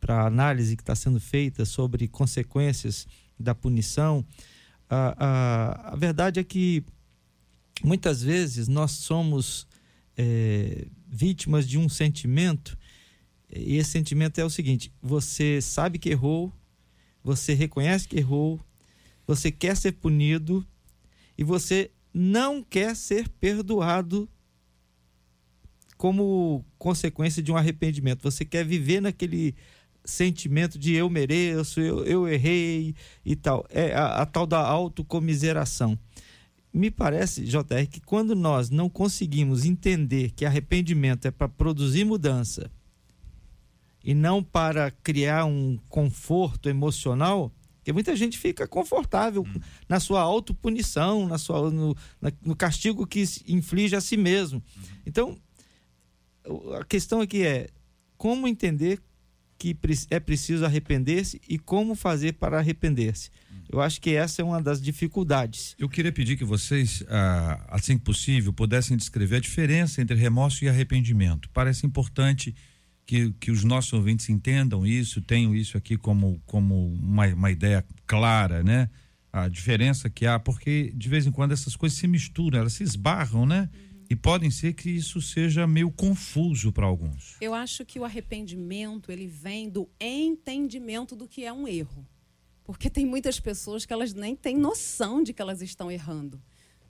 para a análise que está sendo feita sobre consequências da punição, a, a, a verdade é que muitas vezes nós somos é, vítimas de um sentimento, e esse sentimento é o seguinte: você sabe que errou, você reconhece que errou, você quer ser punido e você não quer ser perdoado como consequência de um arrependimento. Você quer viver naquele sentimento de eu mereço, eu, eu errei e tal. É a, a tal da autocomiseração. Me parece, JR, que quando nós não conseguimos entender que arrependimento é para produzir mudança e não para criar um conforto emocional, porque muita gente fica confortável hum. na sua autopunição, na sua, no, na, no castigo que inflige a si mesmo. Hum. Então, a questão aqui é como entender que é preciso arrepender-se e como fazer para arrepender-se. Eu acho que essa é uma das dificuldades. Eu queria pedir que vocês, ah, assim que possível, pudessem descrever a diferença entre remorso e arrependimento. Parece importante que, que os nossos ouvintes entendam isso, tenham isso aqui como, como uma, uma ideia clara, né? A diferença que há, porque de vez em quando essas coisas se misturam, elas se esbarram, né? Uhum e podem ser que isso seja meio confuso para alguns. Eu acho que o arrependimento ele vem do entendimento do que é um erro. Porque tem muitas pessoas que elas nem têm noção de que elas estão errando.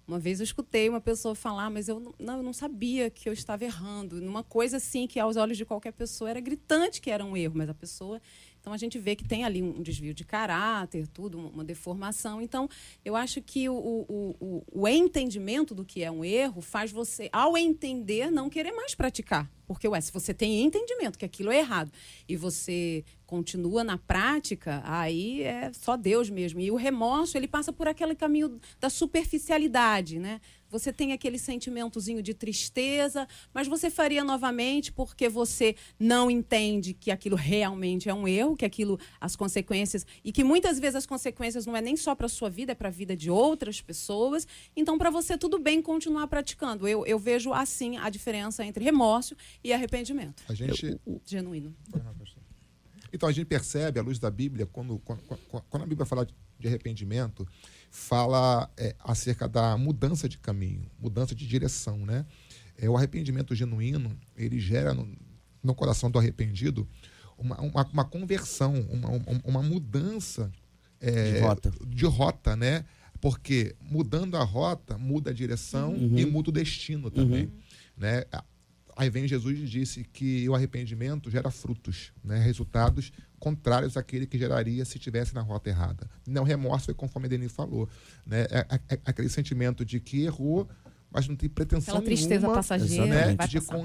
Uma vez eu escutei uma pessoa falar, mas eu não, eu não sabia que eu estava errando. Numa coisa assim que aos olhos de qualquer pessoa era gritante que era um erro, mas a pessoa então a gente vê que tem ali um desvio de caráter, tudo, uma deformação. Então, eu acho que o, o, o, o entendimento do que é um erro faz você, ao entender, não querer mais praticar. Porque, ué, se você tem entendimento que aquilo é errado e você continua na prática, aí é só Deus mesmo. E o remorso, ele passa por aquele caminho da superficialidade, né? você tem aquele sentimentozinho de tristeza, mas você faria novamente porque você não entende que aquilo realmente é um erro, que aquilo, as consequências, e que muitas vezes as consequências não é nem só para sua vida, é para a vida de outras pessoas. Então, para você, tudo bem continuar praticando. Eu, eu vejo assim a diferença entre remorso e arrependimento. A gente. Genuíno. Então, a gente percebe, à luz da Bíblia, quando, quando, quando a Bíblia fala de arrependimento, fala é, acerca da mudança de caminho, mudança de direção, né? É, o arrependimento genuíno, ele gera no, no coração do arrependido uma, uma, uma conversão, uma, uma mudança é, de, rota. de rota, né? Porque mudando a rota, muda a direção uhum. e muda o destino também. Uhum. Né? Aí vem Jesus e disse que o arrependimento gera frutos, né? resultados contrários àquele que geraria se estivesse na rota errada. Não, remorso foi conforme a Denis falou. Né? É, é, é, aquele sentimento de que errou, mas não tem pretensão Aquela tristeza nenhuma, passageira né?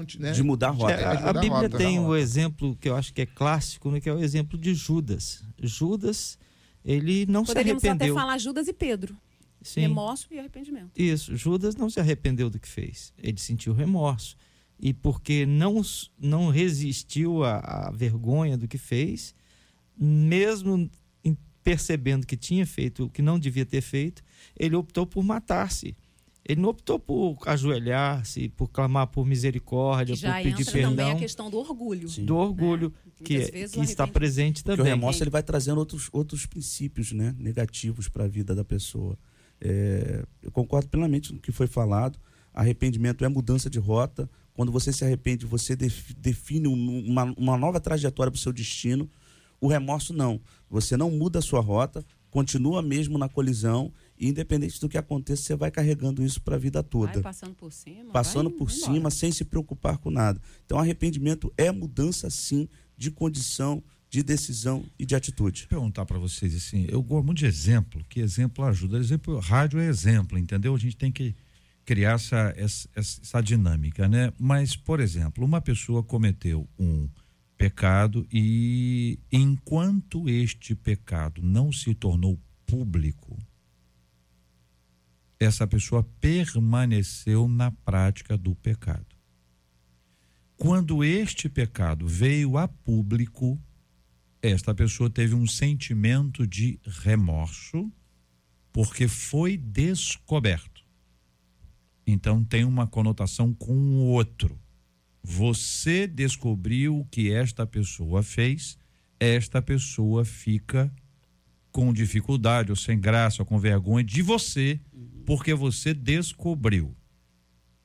de, né? de, mudar a rota. É, a, a Bíblia rota, tem o um exemplo que eu acho que é clássico, né? que é o exemplo de Judas. Judas, ele não Poderíamos se arrependeu. Poderíamos até falar Judas e Pedro. Sim. Remorso e arrependimento. Isso, Judas não se arrependeu do que fez. Ele sentiu remorso. E porque não, não resistiu à, à vergonha do que fez, mesmo percebendo que tinha feito o que não devia ter feito, ele optou por matar-se. Ele não optou por ajoelhar-se, por clamar por misericórdia, que já por pedir entra perdão. também a questão do orgulho. Sim. Do orgulho, né? que, é, que está presente também. Porque o remorso ele vai trazendo outros, outros princípios né? negativos para a vida da pessoa. É, eu concordo plenamente com o que foi falado. Arrependimento é mudança de rota. Quando você se arrepende, você define uma, uma nova trajetória para o seu destino. O remorso não. Você não muda a sua rota, continua mesmo na colisão e independente do que aconteça, você vai carregando isso para a vida toda. Vai passando por cima. Passando vai, por vai cima, sem se preocupar com nada. Então, arrependimento é mudança, sim, de condição, de decisão e de atitude. Vou perguntar para vocês assim, eu gosto muito de exemplo, que exemplo ajuda. Exemplo, rádio é exemplo, entendeu? A gente tem que criar essa, essa, essa dinâmica, né? Mas, por exemplo, uma pessoa cometeu um pecado e enquanto este pecado não se tornou público, essa pessoa permaneceu na prática do pecado. Quando este pecado veio a público, esta pessoa teve um sentimento de remorso, porque foi descoberto. Então tem uma conotação com o outro. Você descobriu o que esta pessoa fez, esta pessoa fica com dificuldade, ou sem graça, ou com vergonha de você, porque você descobriu.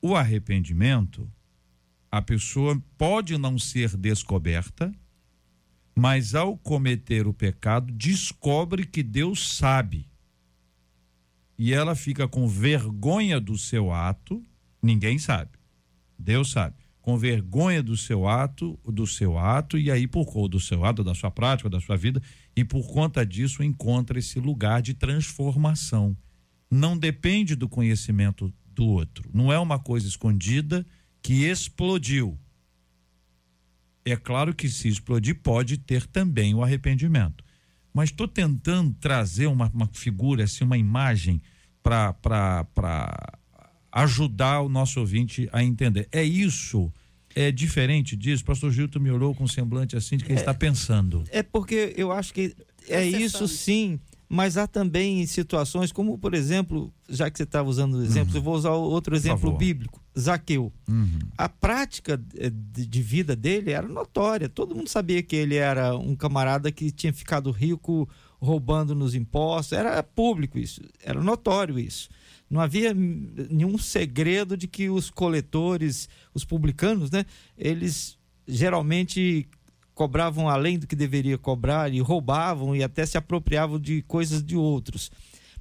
O arrependimento, a pessoa pode não ser descoberta, mas ao cometer o pecado, descobre que Deus sabe. E ela fica com vergonha do seu ato, ninguém sabe. Deus sabe. Com vergonha do seu ato, do seu ato, e aí por conta do seu ato, da sua prática, da sua vida, e por conta disso encontra esse lugar de transformação. Não depende do conhecimento do outro. Não é uma coisa escondida que explodiu. É claro que se explodir pode ter também o arrependimento. Mas estou tentando trazer uma, uma figura, assim, uma imagem para ajudar o nosso ouvinte a entender. É isso? É diferente disso? Pastor Gilton me olhou com um semblante assim de que ele está pensando. É porque eu acho que é isso sim, mas há também situações como, por exemplo, já que você estava usando exemplos, eu vou usar outro exemplo bíblico, Zaqueu. Uhum. A prática eh, de vida dele era notória. Todo mundo sabia que ele era um camarada que tinha ficado rico roubando nos impostos. Era público isso, era notório isso. Não havia hum, nenhum segredo de que os coletores, os publicanos, né, eles geralmente cobravam além do que deveria cobrar e roubavam e até se apropriavam de coisas de outros.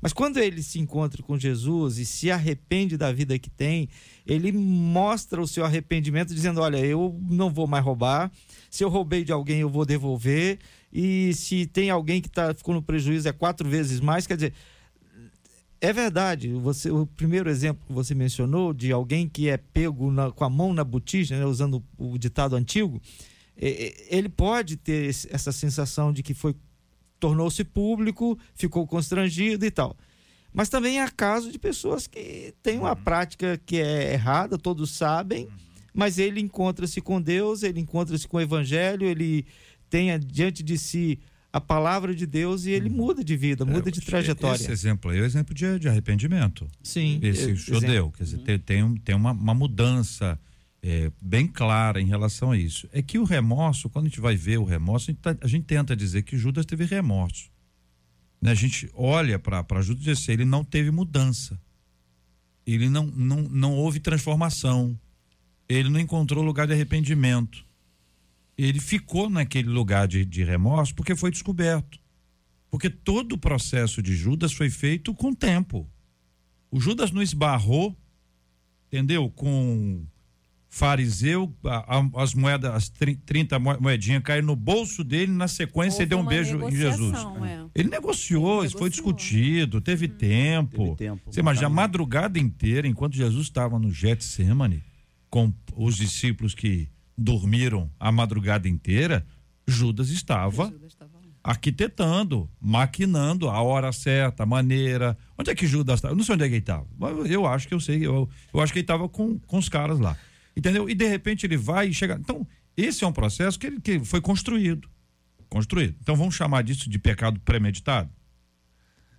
Mas quando ele se encontra com Jesus e se arrepende da vida que tem, ele mostra o seu arrependimento dizendo: Olha, eu não vou mais roubar. Se eu roubei de alguém, eu vou devolver. E se tem alguém que tá, ficou no prejuízo, é quatro vezes mais. Quer dizer, é verdade. Você, o primeiro exemplo que você mencionou de alguém que é pego na- com a mão na botija, né, usando o ditado antigo, é, é, ele pode ter essa sensação de que foi tornou-se público, ficou constrangido e tal. Mas também há casos de pessoas que têm uma prática que é errada, todos sabem, mas ele encontra-se com Deus, ele encontra-se com o Evangelho, ele tem diante de si a palavra de Deus e ele muda de vida, muda de Esse trajetória. exemplo aí é o exemplo de, de arrependimento. Sim. Esse é- judeu. exemplo. Quer dizer, tem, tem, um- tem uma, uma mudança é, bem clara em relação a isso. É que o remorso, quando a gente vai ver o remorso, a gente, tá- a gente tenta dizer que Judas teve remorso. Né? A gente olha para Judas assim, ele não teve mudança. Ele não, não, não houve transformação. Ele não encontrou lugar de arrependimento. Ele ficou naquele lugar de, de remorso porque foi descoberto. Porque todo o processo de Judas foi feito com tempo. O Judas não esbarrou, entendeu? Com fariseu, a- a- as moedas, as tri- 30 mo- moedinhas caíram no bolso dele, na sequência Houve ele deu um beijo em Jesus. é. Ele negociou, Ele isso foi negociou. discutido, teve tempo. Teve tempo, Você imagina, a madrugada inteira, enquanto Jesus estava no Getsemane, com os discípulos que dormiram a madrugada inteira, Judas estava Judas estava lá. arquitetando, maquinando a hora certa, a maneira. Onde é que Judas estava? Eu não sei onde é que ele estava. mas Eu acho que eu sei. Eu, eu acho que ele estava com, com os caras lá. Entendeu? E de repente ele vai e chega. Então, esse é um processo que, ele, que foi construído. Construído. Então vamos chamar disso de pecado premeditado?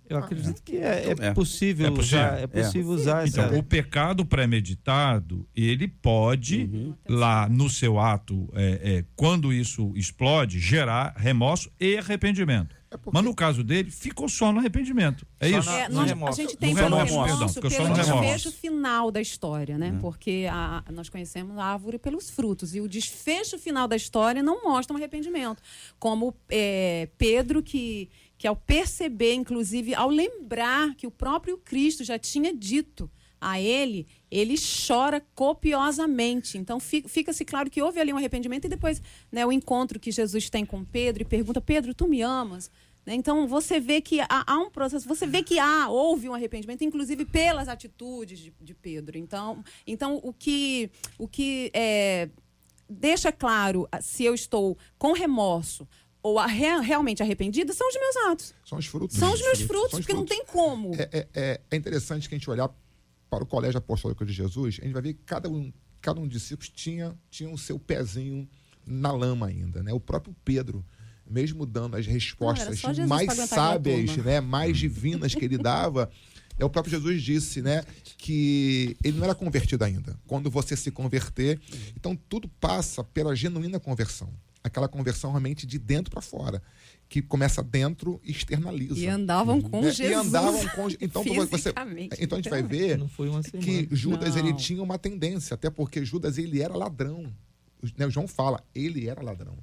Eu acredito que é, é É. possível É possível. usar, é possível usar Então, essa. o pecado premeditado, ele pode, Uhum. lá no seu ato, é, é, quando isso explode, gerar remorso e arrependimento. Mas no caso dele, ficou só no arrependimento. É Só isso? na- É, nós- a gente tem No pelo remorso, remorso, perdão, ficou só pelo no remorso. desfecho final da história, né? Porque a- nós conhecemos a árvore pelos frutos e o desfecho final da história não mostra um arrependimento, como é, Pedro que que ao perceber, inclusive, ao lembrar que o próprio Cristo já tinha dito a ele, ele chora copiosamente. Então fi- fica-se claro que houve ali um arrependimento e depois né, o encontro que Jesus tem com Pedro e pergunta: Pedro, tu me amas? Né? Então você vê que há, há um processo, você vê que há, houve um arrependimento, inclusive pelas atitudes de, de Pedro. Então, então o que, o que é, deixa claro ah, se eu estou com remorso ou a- re- realmente arrependida são os meus atos. São os frutos. São os meus frutos, São os porque não frutos. tem como. É, é- é- é interessante que a gente olhar para o colégio apostólico de Jesus, a gente vai ver que cada um, cada um dos discípulos tinha, tinha o seu pezinho na lama ainda, né? O próprio Pedro, mesmo dando as respostas Jesus mais sábias, né, mais divinas que ele dava, é o próprio Jesus disse, né, que ele não era convertido ainda. Quando você se converter, então tudo passa pela genuína conversão, aquela conversão realmente de dentro para fora, que começa dentro e externaliza. E andavam com né? Jesus. E andavam com então você, Fisicamente, então a gente vai ver Não foi uma semana. que Judas ele Não. tinha uma tendência, até porque Judas ele era ladrão. Né, O João fala, ele era ladrão.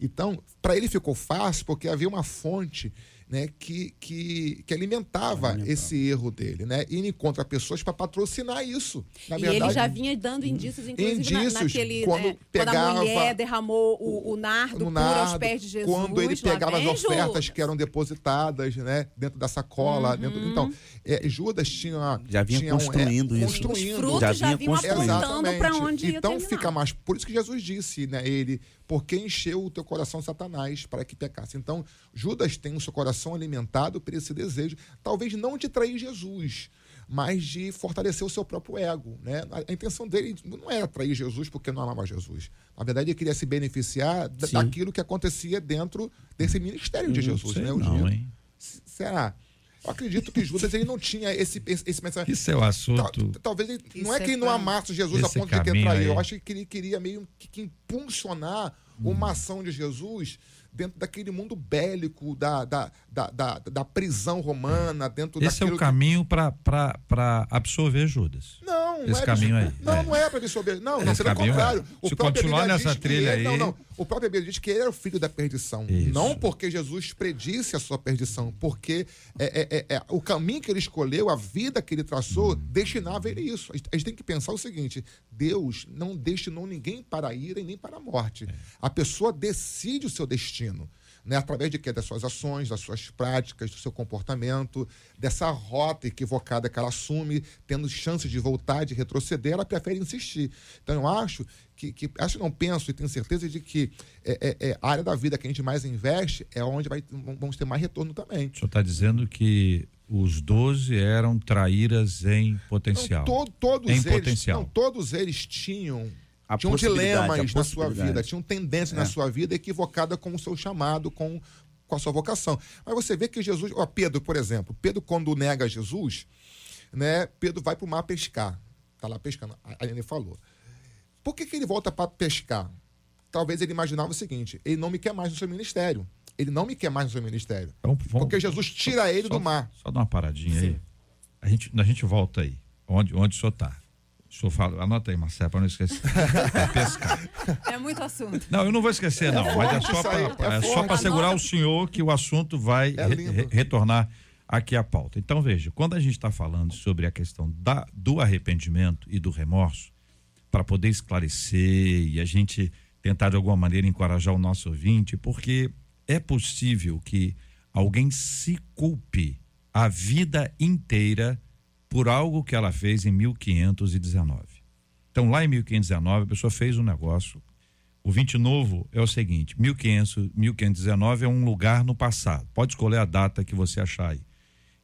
Então, para ele ficou fácil porque havia uma fonte né, que, que, que alimentava Alimentava. esse erro dele, né? E ele encontra pessoas para patrocinar isso. Na e verdade, ele já vinha dando indícios, inclusive, na- Indícios, naquele. quando né, pegava- quando a mulher derramou o, o nardo no puro aos nardo, pés de Jesus. quando ele pegava as ofertas Judas. que eram depositadas né, dentro da sacola. Uhum. Dentro, então, é, Judas tinha. Já vinha tinha um- construindo é, isso. construindo. Os frutos Já já, vinha vinham construindo. apontando para onde ia Então fica mais. Por isso que Jesus disse, né? Ele, porque encheu o teu coração Satanás para que pecasse. Então, Judas tem o seu coração alimentado por esse desejo, talvez não de trair Jesus, mas de fortalecer o seu próprio ego. Né? A, intenção dele não era trair Jesus porque não amava Jesus. Na verdade, ele queria se beneficiar Sim. daquilo que acontecia dentro desse ministério de Hum, Jesus. sei Né? O não, hein? Será? Eu acredito que Judas ele não tinha esse, esse, pensamento. Isso é o Tal- assunto. Talvez ele, não é é que ele não amasse Jesus a ponto de querer trair. aí. Eu acho que ele queria meio que, que impulsionar uma ação de Jesus dentro daquele mundo bélico, da, da, da, da, da prisão romana, dentro Esse é o que- caminho para absorver Judas. Não, não Esse é caminho aí, Não, é. não é para absorver. Não, não pelo caminho é. contrário. Se continuar nessa que trilha aí- Não, não. O próprio Bíblia diz que ele era o filho da perdição. Isso. Não porque Jesus predisse a sua perdição, porque é, é- é- é- o caminho que ele escolheu, a vida que ele traçou, Hum. destinava ele isso. A gente, a gente tem que pensar o seguinte: Deus não destinou ninguém para a ira e nem para a morte. É. A pessoa decide o seu destino. Né, através de quê? Das suas ações, das suas práticas, do seu comportamento, dessa rota equivocada que ela assume, tendo chances de voltar, de retroceder, ela prefere insistir. Então eu acho que, que acho não penso e tenho certeza de que é, é- é a área da vida que a gente mais investe é onde vai, vamos ter mais retorno também. O senhor está dizendo que os 12 eram traíras em potencial. Então, to- todos Em eles, potencial. não, todos eles tinham A tinham dilemas na sua vida, tinham tendência na É. sua vida equivocada com o seu chamado, com, com a sua vocação. Mas você vê que Jesus, ó, Pedro, por exemplo, Pedro quando nega Jesus, né, Pedro vai para o mar pescar. Tá lá pescando. A Aline falou. Por que, que ele volta para pescar? Talvez ele imaginava o seguinte: ele não me quer mais no seu ministério. Ele não me quer mais no seu ministério. Então, vamos- Porque Jesus tira ele só, do mar. Só dá uma paradinha aí. A gente, a gente volta aí. Onde, onde o senhor está? O senhor fala, anota aí, Marcelo, para não esquecer. É pescar. É muito assunto. Não, eu não vou esquecer, não. mas é só para é é só assegurar o senhor que o assunto vai É re- retornar aqui à pauta. Então, veja, quando a gente está falando sobre a questão da, do arrependimento e do remorso, para poder esclarecer e a gente tentar de alguma maneira encorajar o nosso ouvinte, porque é possível que alguém se culpe a vida inteira por algo que ela fez em 1519. Então, lá em 1519, a pessoa fez um negócio. O 20 novo é o seguinte: 1500, 1519 é um lugar no passado. Pode escolher a data que você achar aí.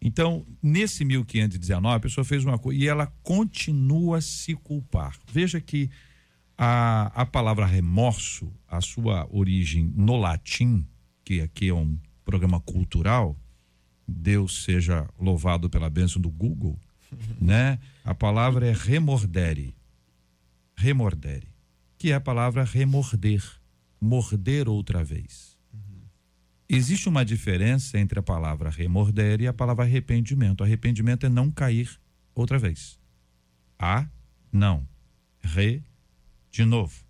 Então, nesse 1519, a pessoa fez uma coisa e ela continua a se culpar. Veja que a, a palavra remorso, a sua origem no latim, que aqui é um programa cultural, Deus seja louvado pela bênção do Google, né? A palavra é remordere. Remordere, que é a palavra remorder, morder outra vez. Existe uma diferença entre a palavra remorder e a palavra arrependimento. Arrependimento é não cair outra vez. A, não. Re, de novo.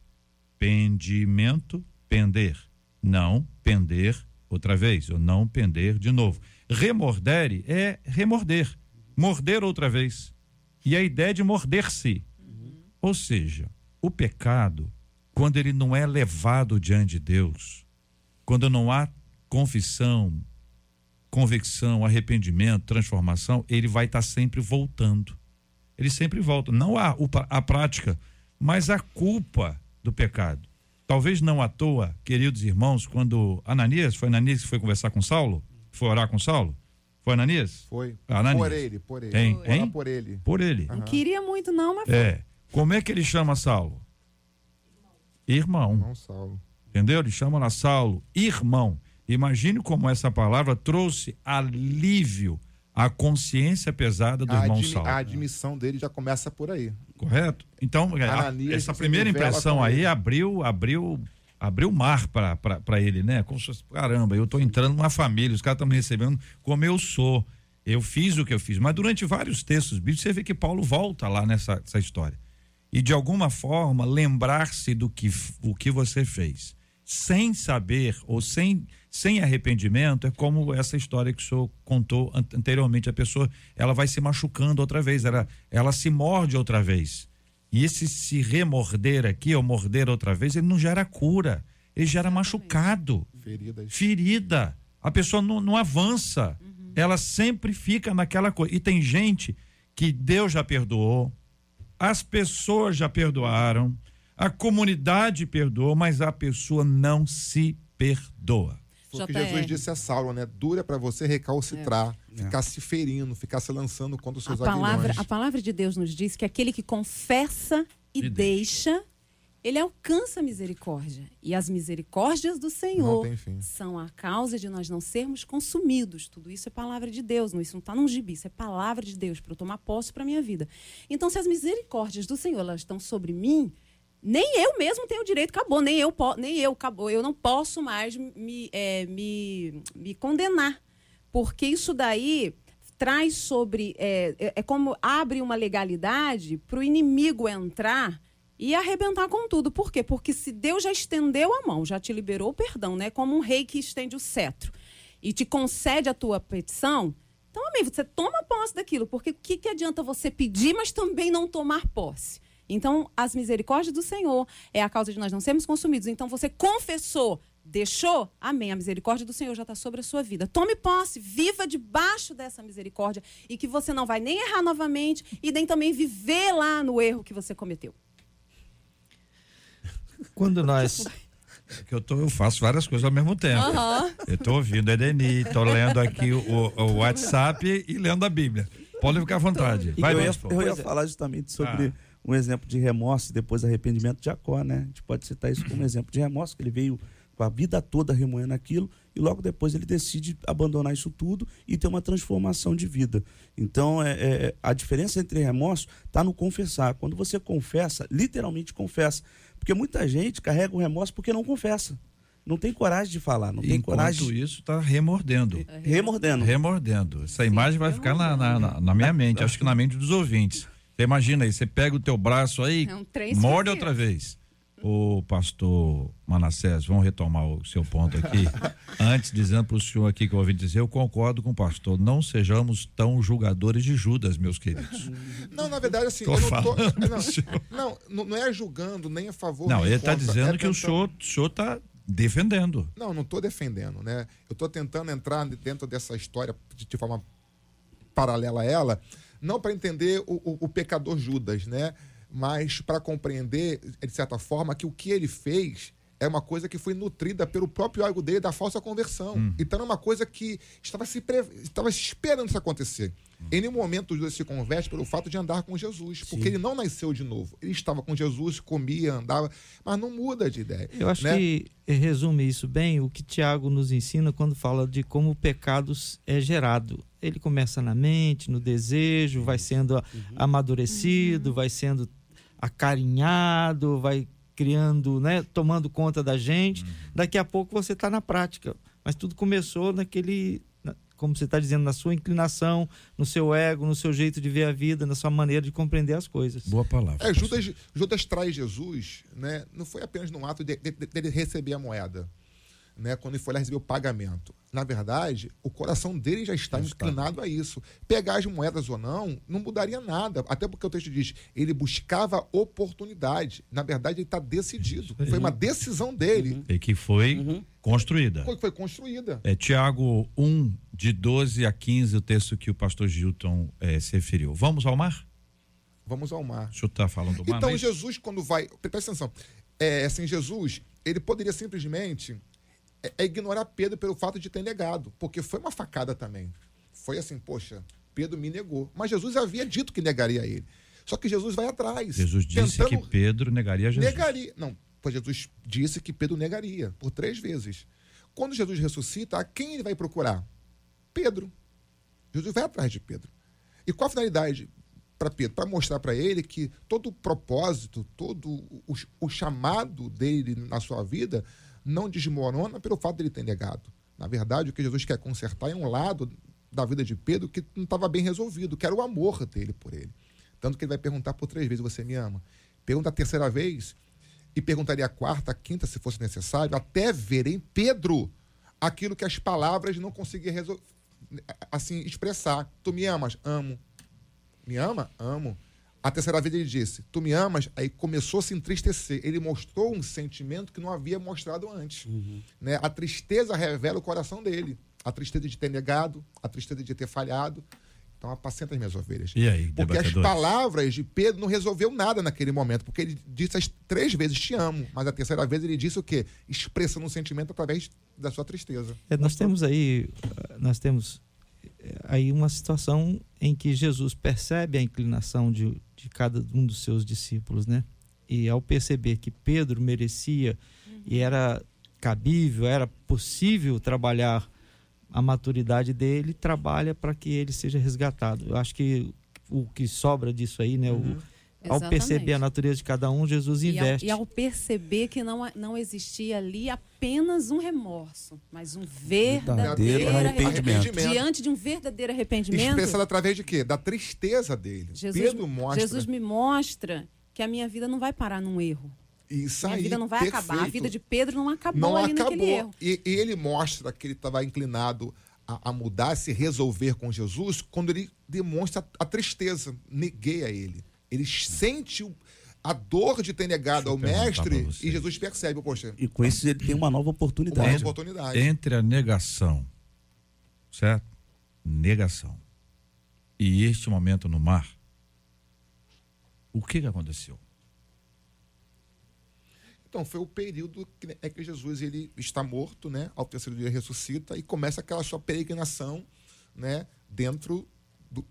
Pendimento, pender. Não pender outra vez, ou não pender de novo. Remordere é remorder, morder outra vez. E a ideia de morder-se. Ou seja, o pecado, quando ele não é levado diante de Deus, quando não há confissão, convicção, arrependimento, transformação, ele vai estar sempre voltando. Ele sempre volta. Não o- a prática, mas a culpa do pecado. Talvez não à toa, queridos irmãos, quando Ananias, foi Ananias que foi conversar com Saulo? Foi orar com Saulo? Foi Ananias? Foi. Ananias. Por ele, por ele. Hein? Ora Hein? por ele. Por ele. Não queria muito, não, mas foi. É. Como é que ele chama Saulo? Irmão. Irmão Saulo. Entendeu? Ele chama lá Saulo, irmão. Imagine como essa palavra trouxe alívio à consciência pesada do A, irmão admi- Saulo. a admissão dele já começa por aí. Correto? Então, é, a- essa primeira impressão aí ele. abriu, abriu, abriu mar para ele, né? Como se fosse, caramba, eu tô entrando numa família, os caras estão me recebendo como eu sou. Eu fiz o que eu fiz. Mas durante vários textos bíblicos, você vê que Paulo volta lá nessa essa história. E de alguma forma lembrar-se do que o que você fez, sem saber ou sem sem arrependimento, é como essa história que o senhor contou an- anteriormente. A pessoa ela vai se machucando outra vez, ela, ela se morde outra vez. E esse se remorder aqui, ou morder outra vez, ele não gera cura, ele gera machucado, Feridas. ferida. A pessoa não, não avança, ela sempre fica naquela coisa. E tem gente que Deus já perdoou, as pessoas já perdoaram, a comunidade perdoou, mas a pessoa não se perdoa. Foi o que. Jesus disse a Saulo, né? Dura para você recalcitrar, ficar se ferindo, ficar se lançando contra os É. A seus palavra, aguilhões. a palavra de Deus nos diz que aquele que confessa e E deixa, ele alcança a misericórdia. E as misericórdias do Senhor são a causa de nós não sermos consumidos. Tudo isso é palavra de Deus, não, isso não está num gibi, isso é palavra de Deus para eu tomar posse para minha vida. Então, se as misericórdias do Senhor elas estão sobre mim, nem eu mesmo tenho direito, acabou, nem eu, nem eu, acabou, eu não posso mais me, é, me, me condenar, porque isso daí traz sobre, é, é- é como abre uma legalidade para o inimigo entrar e arrebentar com tudo. Por quê? Porque se Deus já estendeu a mão, já te liberou o perdão, né? Como um rei que estende o cetro e te concede a tua petição, então, amigo, você toma posse daquilo, porque o que, que adianta você pedir, mas também não tomar posse? Então, as misericórdias do Senhor é a causa de nós não sermos consumidos. Então, você confessou, deixou, amém. A misericórdia do Senhor já está sobre a sua vida. Tome posse, viva debaixo dessa misericórdia e que você não vai nem errar novamente e nem também viver lá no erro que você cometeu. Quando nós É que eu, tô, eu faço várias coisas ao mesmo tempo. Eu tô ouvindo Edeni, tô lendo aqui o, o WhatsApp e lendo a Bíblia. Pode ficar à vontade. Vai, eu ia, eu ia é. falar justamente sobre Ah. Um exemplo de remorso e depois arrependimento de Jacó, né? A gente pode citar isso como exemplo de remorso, que ele veio com a vida toda remoendo aquilo e logo depois ele decide abandonar isso tudo e ter uma transformação de vida. Então, é, é, a diferença entre remorso está no confessar. Quando você confessa, literalmente confessa. Porque muita gente carrega o remorso porque não confessa. Não tem coragem de falar, não tem Enquanto coragem de isso, tá remordendo. remordendo. Remordendo. Essa imagem vai ficar na, na, na- na minha mente, acho que na mente dos ouvintes. Você imagina aí, você pega o teu braço aí, É um morde outra vez. O pastor Manassés, vamos retomar o seu ponto aqui. Antes, dizendo para o senhor aqui que eu ouvi dizer, eu concordo com o pastor. Não sejamos tão julgadores de Judas, meus queridos. Não, na verdade, assim, Tô eu não tô. falando, Não, não, não é julgando nem a favor Não, ele está dizendo é que o tentando- senhor o senhor está defendendo. Não, não estou defendendo, né? Eu estou tentando entrar dentro dessa história de, de forma paralela a ela, não para entender o, o- o pecador Judas, né? Mas para compreender, de certa forma, que o que ele fez é uma coisa que foi nutrida pelo próprio ego dele da falsa conversão. Então é uma coisa que estava se, pre... estava se esperando isso acontecer. Em nenhum momento Judas se converte pelo fato de andar com Jesus, porque ele não nasceu de novo. Ele estava com Jesus, comia, andava, mas não muda de ideia. Eu acho né? que resume isso bem o que Tiago nos ensina quando fala de como o pecado é gerado. Ele começa na mente, no desejo, vai sendo a- amadurecido, vai sendo acarinhado, vai criando, né, tomando conta da gente. Daqui a pouco você está na prática. Mas tudo começou naquele, na- como você está dizendo, na sua inclinação, no seu ego, no seu jeito de ver a vida, na sua maneira de compreender as coisas. Boa palavra. É, Judas, Judas traz Jesus, né? Não foi apenas no ato de- de- de- dele receber a moeda, né? Quando ele foi lá receber o pagamento. Na verdade, o coração dele já está inclinado a isso. Pegar as moedas ou não, não mudaria nada. Até porque o texto diz, ele buscava oportunidade. Na verdade, ele está decidido. Foi uma decisão dele. E que foi Uhum. construída. Foi, foi construída. É Tiago 1, de 12 a 15, o texto que o pastor Gilton eh, se referiu. Vamos ao mar? Vamos ao mar. O senhor está falando do mar? Então é isso? Jesus, quando vai. Presta atenção. É, assim, Jesus, ele poderia simplesmente é, é ignorar Pedro pelo fato de ter negado. Porque foi uma facada também. Foi assim, poxa, Pedro me negou. Mas Jesus havia dito que negaria ele. Só que Jesus vai atrás. Jesus disse que Pedro negaria Jesus. Negaria. Não, pois Jesus disse que Pedro negaria por três vezes. Quando Jesus ressuscita, a quem ele vai procurar? Pedro. Jesus vai atrás de Pedro. E qual a finalidade para Pedro? Para mostrar para ele que todo o propósito, todo o, o chamado dele na sua vida não desmorona pelo fato dele ter negado. Na verdade, o que Jesus quer consertar é um lado da vida de Pedro que não estava bem resolvido, que era o amor dele por ele. Tanto que ele vai perguntar por três vezes: Você me ama? Pergunta a terceira vez e perguntaria a quarta, a quinta, se fosse necessário, até ver em Pedro aquilo que as palavras não conseguiam assim expressar. Tu me amas? Amo. Me ama? Amo. A terceira vez ele disse: Tu me amas? Aí começou a se entristecer. Ele mostrou um sentimento que não havia mostrado antes. Né? A tristeza revela o coração dele. A tristeza de ter negado, a tristeza de ter falhado. Então apacenta as minhas ovelhas. E aí, Porque as palavras de Pedro não resolveu nada naquele momento, porque ele disse as três vezes te amo, mas a terceira vez ele disse o quê? Expressando um sentimento através da sua tristeza. É, nós temos aí, nós temos aí uma situação em que Jesus percebe a inclinação de, de cada um dos seus discípulos, né? E ao perceber que Pedro merecia e era cabível, era possível trabalhar a maturidade dele, trabalha para que ele seja resgatado. Eu acho que o que sobra disso aí, né? o- ao Exatamente. perceber a natureza de cada um, Jesus E ao, investe. e ao perceber que não, não existia ali apenas um remorso, mas um verdadeiro, Verdadeiro arrependimento. Diante de um verdadeiro arrependimento, Expressado através de quê? Da tristeza dele. Jesus, Pedro mostra. Jesus me mostra que a minha vida não vai parar num erro. Isso minha aí, vida não vai acabar. A perfeito. vida de Pedro não acabou não ali acabou. naquele erro. E, e ele mostra que ele estava inclinado a, a mudar, a se resolver com Jesus, quando ele demonstra a, a tristeza. Neguei a ele. Ele sente o- a dor de ter negado ao mestre e Jesus percebe, poxa, E com isso ele tem uma nova uma oportunidade. oportunidade. Entre a negação, certo? Negação. E este momento no mar, o que, que aconteceu? Então, foi o período que, é que Jesus ele está morto, né? Ao terceiro dia ressuscita e começa aquela sua peregrinação, né? Dentro do-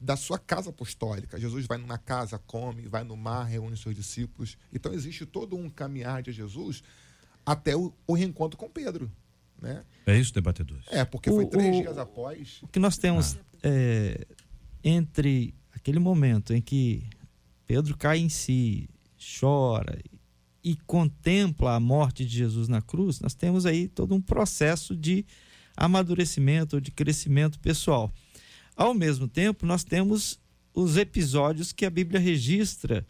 da sua casa apostólica. Jesus vai numa casa, come, vai no mar, reúne seus discípulos. Então, existe todo um caminhar de Jesus até o, o reencontro com Pedro, né? É isso, debatedores? É, porque foi O- três o- dias após. O que nós temos é, entre aquele momento em que Pedro cai em si, chora e contempla a morte de Jesus na cruz, nós temos aí todo um processo de amadurecimento, de crescimento pessoal. Ao mesmo tempo, nós temos os episódios que a Bíblia registra,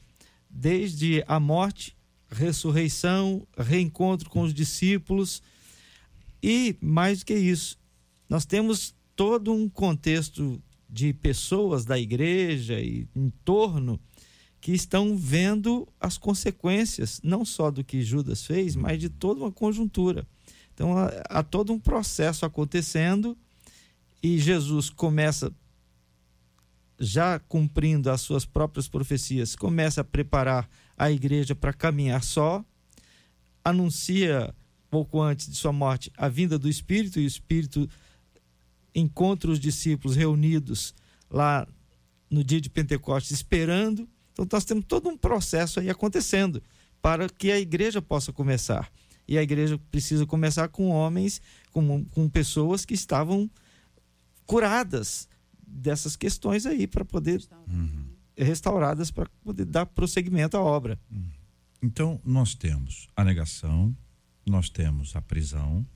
desde a morte, ressurreição, reencontro com os discípulos e mais do que isso, nós temos todo um contexto de pessoas da igreja e em torno que estão vendo as consequências, não só do que Judas fez, mas de toda uma conjuntura. Então há, há todo um processo acontecendo e Jesus começa, já cumprindo as suas próprias profecias, começa a preparar a igreja para caminhar só, anuncia pouco antes de sua morte a vinda do Espírito e o Espírito encontra os discípulos reunidos lá no dia de Pentecostes esperando. Então nós temos todo um processo aí acontecendo para que a igreja possa começar. E a igreja precisa começar com homens, com, com pessoas que estavam curadas dessas questões aí para poder restauradas para poder dar prosseguimento à obra. Então, nós temos a negação, nós temos a prisão,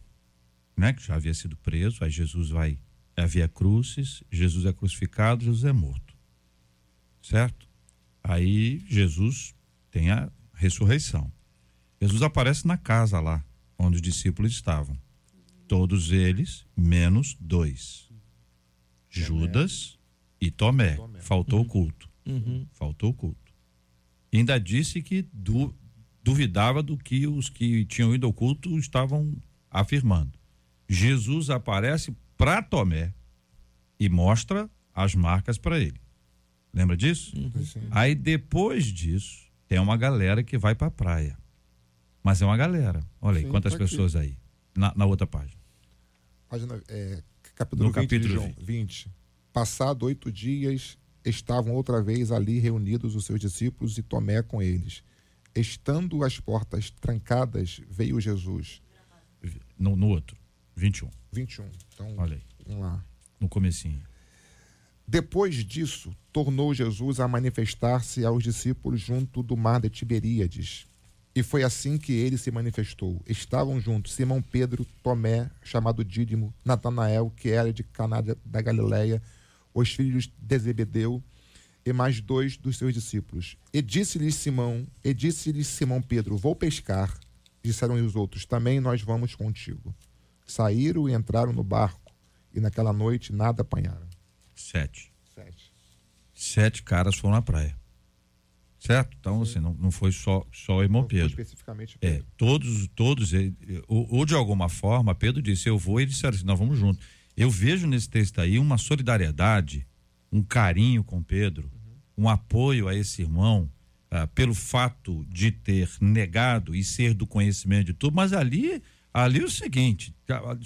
né, que já havia sido preso, aí Jesus vai, havia cruzes, Jesus é crucificado, Jesus é morto. Certo? Aí Jesus tem a ressurreição. Jesus aparece na casa lá, onde os discípulos estavam. Todos eles, menos dois. Judas e Tomé. Tomé. Faltou o culto. Faltou o culto. Ainda disse que du- duvidava do que os que tinham ido ao culto estavam afirmando. Jesus aparece para Tomé e mostra as marcas para ele. Lembra disso? Sim. Aí depois disso, tem uma galera que vai para a praia. Mas é uma galera. Olha aí, Sim, quantas tá aqui. pessoas aí. Na, na outra página. Página, é, capítulo, No 20 capítulo João, 20. Passado oito dias, estavam outra vez ali reunidos os seus discípulos e Tomé com eles. Estando as portas trancadas, veio Jesus. No, no outro, 21. 21. Então, Olha aí, vamos lá. no comecinho. Depois disso, tornou Jesus a manifestar-se aos discípulos junto do mar de Tiberíades. E foi assim que ele se manifestou. Estavam juntos Simão Pedro, Tomé, chamado Dídimo, Natanael, que era de Caná da Galileia, os filhos de Zebedeu e mais dois dos seus discípulos. E disse-lhe Simão, e disse-lhe Simão Pedro: Vou pescar. Disseram os outros: Também nós vamos contigo. Saíram e entraram no barco, e naquela noite nada apanharam. Sete. Sete. Sete caras foram na praia. Certo? Então, assim, não, não foi só, só o irmão Não foi Pedro. especificamente É, Pedro. todos, todos, eh, ou, ou de alguma forma, Pedro disse, eu vou, e disseram assim, nós vamos juntos. Eu vejo nesse texto aí uma solidariedade, um carinho com Pedro, um apoio a esse irmão, ah, pelo fato de ter negado e ser do conhecimento de tudo, mas ali, ali é o seguinte, ah,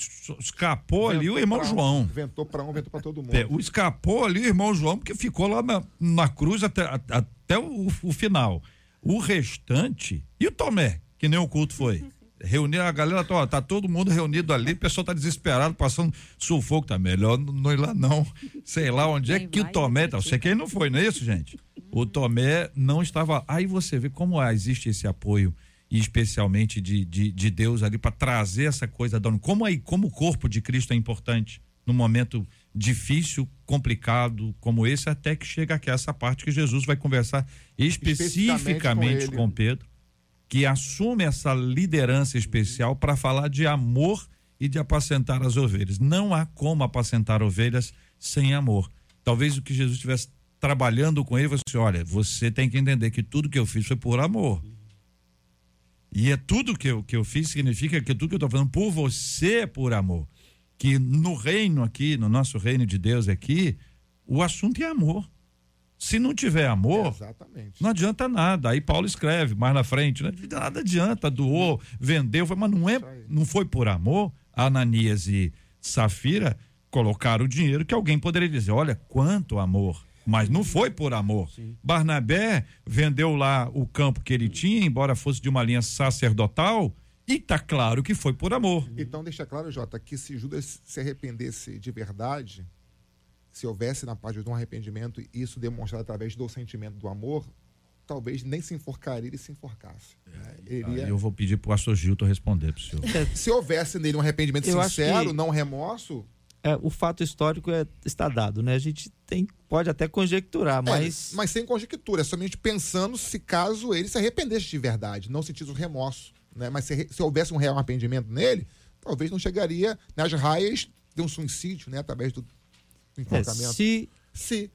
escapou ali o Ventou irmão pra um, João. Ventou para um, ventou para todo mundo. É, o escapou ali o irmão João, porque ficou lá na, na cruz até, a- até o, o final. O restante. E o Tomé, que nem o culto foi? Reunir a galera, tá, ó, tá todo mundo reunido ali, o pessoal tá desesperado, passando sufoco, tá melhor não ir lá não. Sei lá onde é que o Tomé vai tá. Sei quem não foi, não é isso, gente? O Tomé não estava. Aí você vê como ah, existe esse apoio, e especialmente de, de, de Deus ali, para trazer essa coisa da Como aí, como o corpo de Cristo é importante num momento difícil, complicado como esse, até que chega aqui essa parte que Jesus vai conversar especificamente Especificamente com com. Pedro, que assume essa liderança especial para falar de amor e de apacentar as ovelhas. Não há como apacentar ovelhas sem amor. Talvez o que Jesus estivesse trabalhando com ele, você, olha, você tem que entender que tudo que eu fiz foi por amor. E é tudo que eu, que eu fiz significa que tudo que eu estou fazendo por você por amor. Que no reino aqui, no nosso reino de Deus aqui, o assunto é amor. Se não tiver amor, não adianta nada. Aí Paulo escreve mais na frente, né? Nada adianta, doou, vendeu, mas não é, não foi por amor. Ananias e Safira colocaram o dinheiro que alguém poderia dizer, olha quanto amor. Mas não foi por amor. Barnabé vendeu lá o campo que ele tinha, embora fosse de uma linha sacerdotal, e tá claro que foi por amor. Então deixa claro, Jota, que se Judas se arrependesse de verdade, se houvesse na parte de um arrependimento e isso demonstrado através do sentimento do amor, talvez nem se enforcaria, ele se enforcasse. né? Ele Aí iria- eu vou pedir pro pastor Gilton responder pro senhor. Se houvesse nele um arrependimento Eu sincero, que- não remorso, É, o fato histórico é, está dado, né? A gente tem, pode até conjecturar, mas, é, mas sem conjectura, é somente pensando se caso ele se arrependesse de verdade, não sentisse o remorso. Né? Mas se, se houvesse um real arrependimento nele, talvez não chegaria nas raias de um suicídio, né? Através do, do é, enforcamento. se se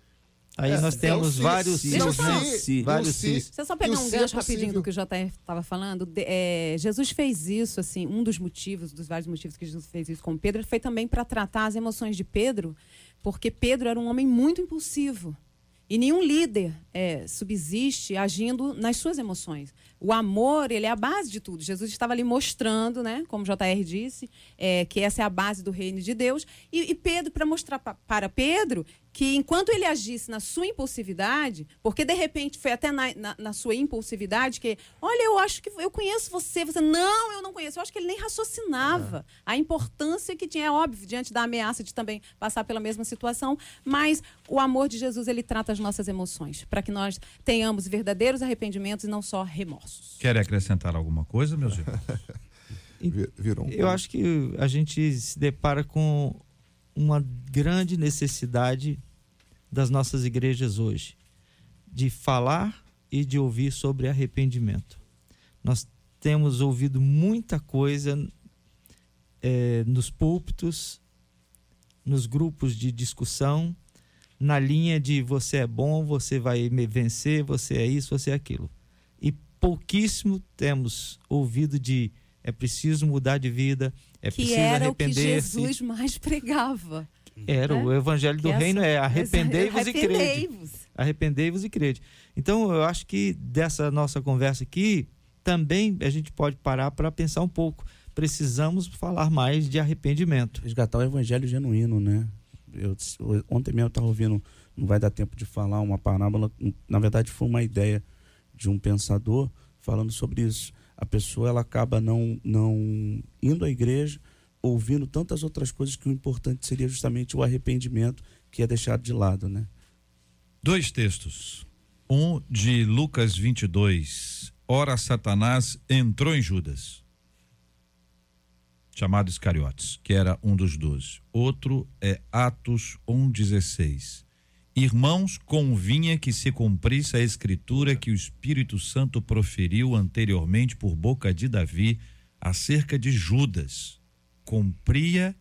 aí É, nós é temos se, vários se, sis, eu né? sei, se, vários eu sei. sis. Deixa eu só pegar um se é gancho rapidinho do que o JR estava falando. De- é, Jesus fez isso, assim, um dos motivos, dos vários motivos que Jesus fez isso com Pedro, foi também para tratar as emoções de Pedro, porque Pedro era um homem muito impulsivo. E nenhum líder é, subsiste agindo nas suas emoções. O amor, ele é a base de tudo. Jesus estava ali mostrando, né, como o JR disse, é, que essa é a base do reino de Deus. E, e Pedro, para mostrar pa- para Pedro que enquanto ele agisse na sua impulsividade, porque de repente foi até na, na- na sua impulsividade que, olha, eu acho que eu conheço você, você, não, eu não conheço. Eu acho que ele nem raciocinava a importância que tinha, é óbvio, diante da ameaça de também passar pela mesma situação, mas o amor de Jesus, ele trata as nossas emoções, para que nós tenhamos verdadeiros arrependimentos e não só remorsos. Quer acrescentar alguma coisa, meus irmãos? vi- virou um Eu acho que a gente se depara com uma grande necessidade das nossas igrejas hoje de falar e de ouvir sobre arrependimento. Nós temos ouvido muita coisa eh, nos púlpitos, nos grupos de discussão, na linha de você é bom, você vai me vencer, você é isso, você é aquilo. Pouquíssimo temos ouvido de é preciso mudar de vida, é que preciso era o que. Jesus mais pregava. Era né? o evangelho do Que reino essa- é arrependei-vos e crede. Arrependei-vos. Arrependei-vos e crede. Então, eu acho que dessa nossa conversa aqui, também a gente pode parar para pensar um pouco. Precisamos falar mais de arrependimento. Resgatar o evangelho genuíno, né? Eu, ontem mesmo eu estava ouvindo, não vai dar tempo de falar, uma parábola. Na verdade, foi uma ideia de um pensador falando sobre isso. A pessoa ela acaba não, não indo à igreja, ouvindo tantas outras coisas que o importante seria justamente o arrependimento que é deixado de lado, né? Dois textos. Um de Lucas 22. Ora, Satanás entrou em Judas, chamado Iscariotes, que era um dos doze. Outro é Atos 1,16. Irmãos, convinha que se cumprisse a escritura que o Espírito Santo proferiu anteriormente por boca de Davi acerca de Judas. Cumpria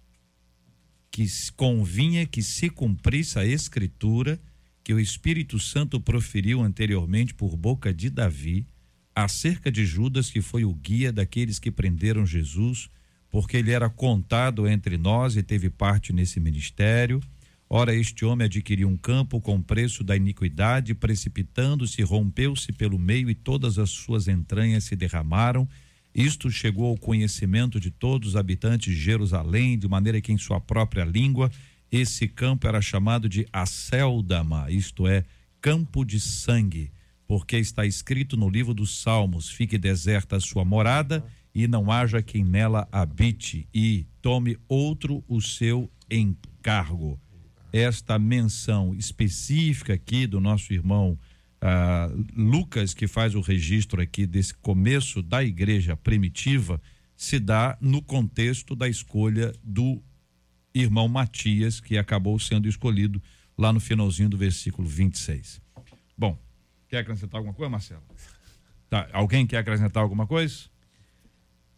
que convinha que se cumprisse a escritura que o Espírito Santo proferiu anteriormente por boca de Davi acerca de Judas, que foi o guia daqueles que prenderam Jesus, porque ele era contado entre nós e teve parte nesse ministério. Ora, este homem adquiriu um campo com preço da iniquidade, precipitando-se, rompeu-se pelo meio e todas as suas entranhas se derramaram. Isto chegou ao conhecimento de todos os habitantes de Jerusalém, de maneira que em sua própria língua esse campo era chamado de Aceldama, isto é, campo de sangue, porque está escrito no livro dos Salmos: fique deserta a sua morada e não haja quem nela habite, e tome outro o seu encargo. Esta menção específica aqui do nosso irmão uh, Lucas, que faz o registro aqui desse começo da igreja primitiva, se dá no contexto da escolha do irmão Matias, que acabou sendo escolhido lá no finalzinho do versículo 26. Bom, quer acrescentar alguma coisa, Marcelo? Tá, alguém quer acrescentar alguma coisa?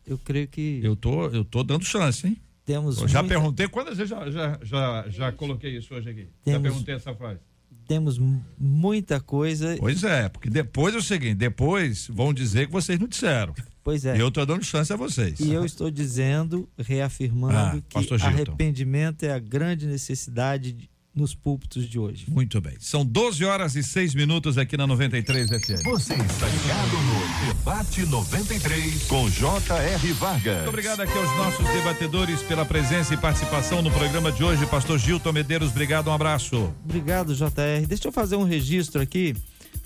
Eu creio que. Eu tô, eu tô dando chance, hein? Temos eu já muita... perguntei quantas vezes já, já, já, já coloquei isso hoje aqui. Temos... Já perguntei essa frase temos muita coisa. Pois é, porque depois é o seguinte, depois vão dizer que vocês não disseram. Pois é. E eu estou dando chance a vocês. E eu estou dizendo, reafirmando ah, que arrependimento é a grande necessidade nos púlpitos de hoje. Muito bem. São 12 horas e 6 minutos aqui na 93 FM. Você está ligado no Debate 93 com J.R. Vargas. Muito obrigado aqui aos nossos debatedores pela presença e participação no programa de hoje. Pastor Gilton Medeiros, obrigado, um abraço. Obrigado, J.R. Deixa eu fazer um registro aqui.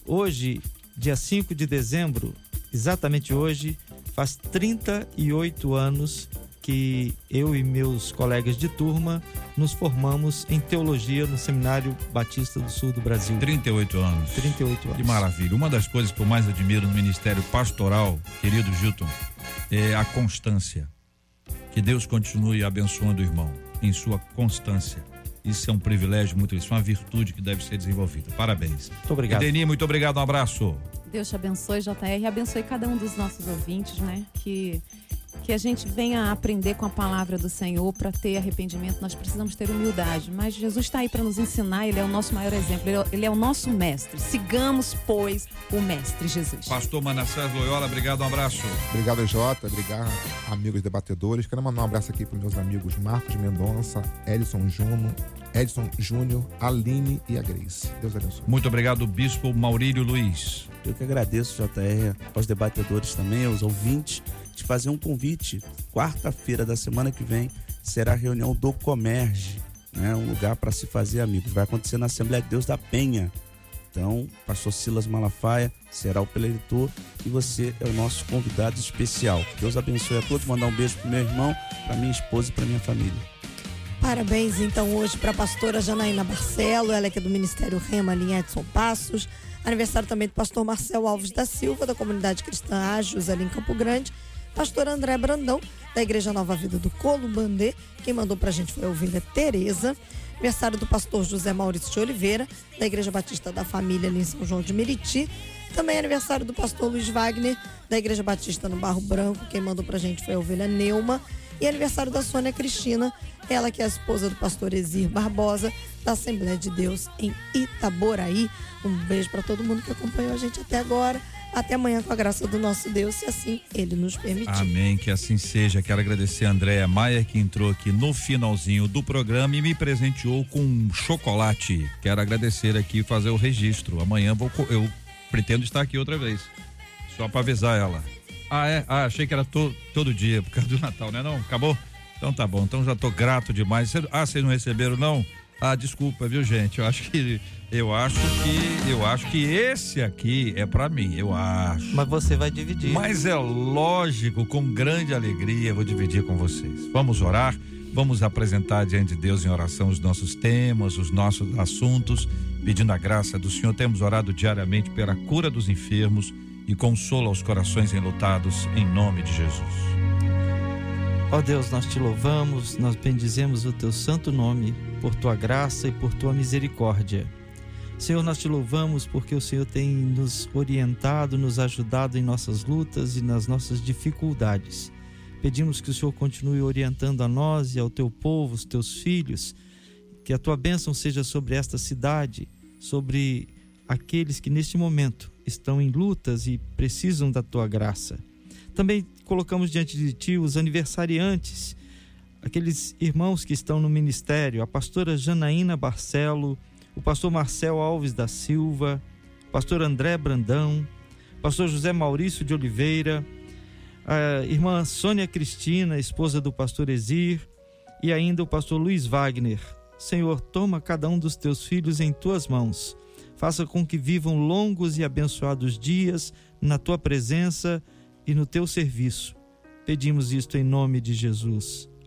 Hoje, dia 5 de dezembro, exatamente hoje, faz 38 anos que eu e meus colegas de turma nos formamos em teologia no Seminário Batista do Sul do Brasil. 38 anos. 38 anos. Que maravilha. Uma das coisas que eu mais admiro no ministério pastoral, querido Gilton, é a constância. Que Deus continue abençoando o irmão em sua constância. Isso é um privilégio muito, isso é uma virtude que deve ser desenvolvida. Parabéns. Muito obrigado. Edeni, muito obrigado, um abraço. Deus te abençoe, JR, abençoe cada um dos nossos ouvintes, né? Que que a gente venha aprender com a palavra do Senhor para ter arrependimento, nós precisamos ter humildade. Mas Jesus está aí para nos ensinar, Ele é o nosso maior exemplo, Ele é o nosso mestre. Sigamos, pois, o mestre Jesus. Pastor Manassés Loyola, obrigado, um abraço. Obrigado, Jota, obrigado, amigos debatedores. Quero mandar um abraço aqui para os meus amigos Marcos Mendonça, Edson Juno, Edson Júnior, Aline e a Grace. Deus abençoe. Muito obrigado, Bispo Maurílio Luiz. Eu que agradeço, JR, aos debatedores também, aos ouvintes te fazer um convite. Quarta-feira da semana que vem será a reunião do Comerge, né? um lugar para se fazer amigos. Vai acontecer na Assembleia de Deus da Penha. Então, pastor Silas Malafaia será o preletor e você é o nosso convidado especial. Deus abençoe a todos. Mandar um beijo pro meu irmão, para minha esposa e para minha família. Parabéns, então, hoje para a pastora Janaína Barcelo, ela é que é do Ministério Rema, linha Edson Passos. Aniversário também do pastor Marcel Alves da Silva, da comunidade cristã Ágios, ali em Campo Grande. Pastor André Brandão, da Igreja Nova Vida do Columbandê. Quem mandou pra gente foi a ovelha Tereza. Aniversário do pastor José Maurício de Oliveira, da Igreja Batista da Família ali em São João de Meriti. Também aniversário do pastor Luiz Wagner, da Igreja Batista no Barro Branco. Quem mandou pra gente foi a ovelha Neuma. E aniversário da Sônia Cristina, ela que é a esposa do pastor Exir Barbosa, da Assembleia de Deus em Itaboraí. Um beijo para todo mundo que acompanhou a gente até agora. Até amanhã, com a graça do nosso Deus, se assim ele nos permitir. Amém, que assim seja. Quero agradecer a Andréa Maia, que entrou aqui no finalzinho do programa e me presenteou com um chocolate. Quero agradecer aqui e fazer o registro. Amanhã vou, eu pretendo estar aqui outra vez. Só para avisar ela. Ah, é? Ah, achei que era to, todo dia, por causa do Natal, né? Não, acabou? Então tá bom, então já tô grato demais. Ah, vocês não receberam, não? Ah, desculpa, viu, gente? Eu acho que eu acho que eu acho que esse aqui é para mim, eu acho. Mas você vai dividir. Mas é lógico, com grande alegria, eu vou dividir com vocês. Vamos orar, vamos apresentar diante de Deus em oração os nossos temas, os nossos assuntos, pedindo a graça do Senhor. Temos orado diariamente pela cura dos enfermos e consola aos corações enlutados, em nome de Jesus. Ó Deus, nós te louvamos, nós bendizemos o teu santo nome por tua graça e por tua misericórdia. Senhor, nós te louvamos porque o Senhor tem nos orientado, nos ajudado em nossas lutas e nas nossas dificuldades. Pedimos que o Senhor continue orientando a nós e ao teu povo, os teus filhos, que a tua bênção seja sobre esta cidade, sobre aqueles que neste momento estão em lutas e precisam da tua graça. Também colocamos diante de ti os aniversariantes, aqueles irmãos que estão no ministério, a pastora Janaína Barcelo, o pastor Marcel Alves da Silva, pastor André Brandão, pastor José Maurício de Oliveira, a irmã Sônia Cristina, esposa do pastor Exir, e ainda o pastor Luiz Wagner. Senhor, toma cada um dos teus filhos em tuas mãos. Faça com que vivam longos e abençoados dias na tua presença e no teu serviço. Pedimos isto em nome de Jesus.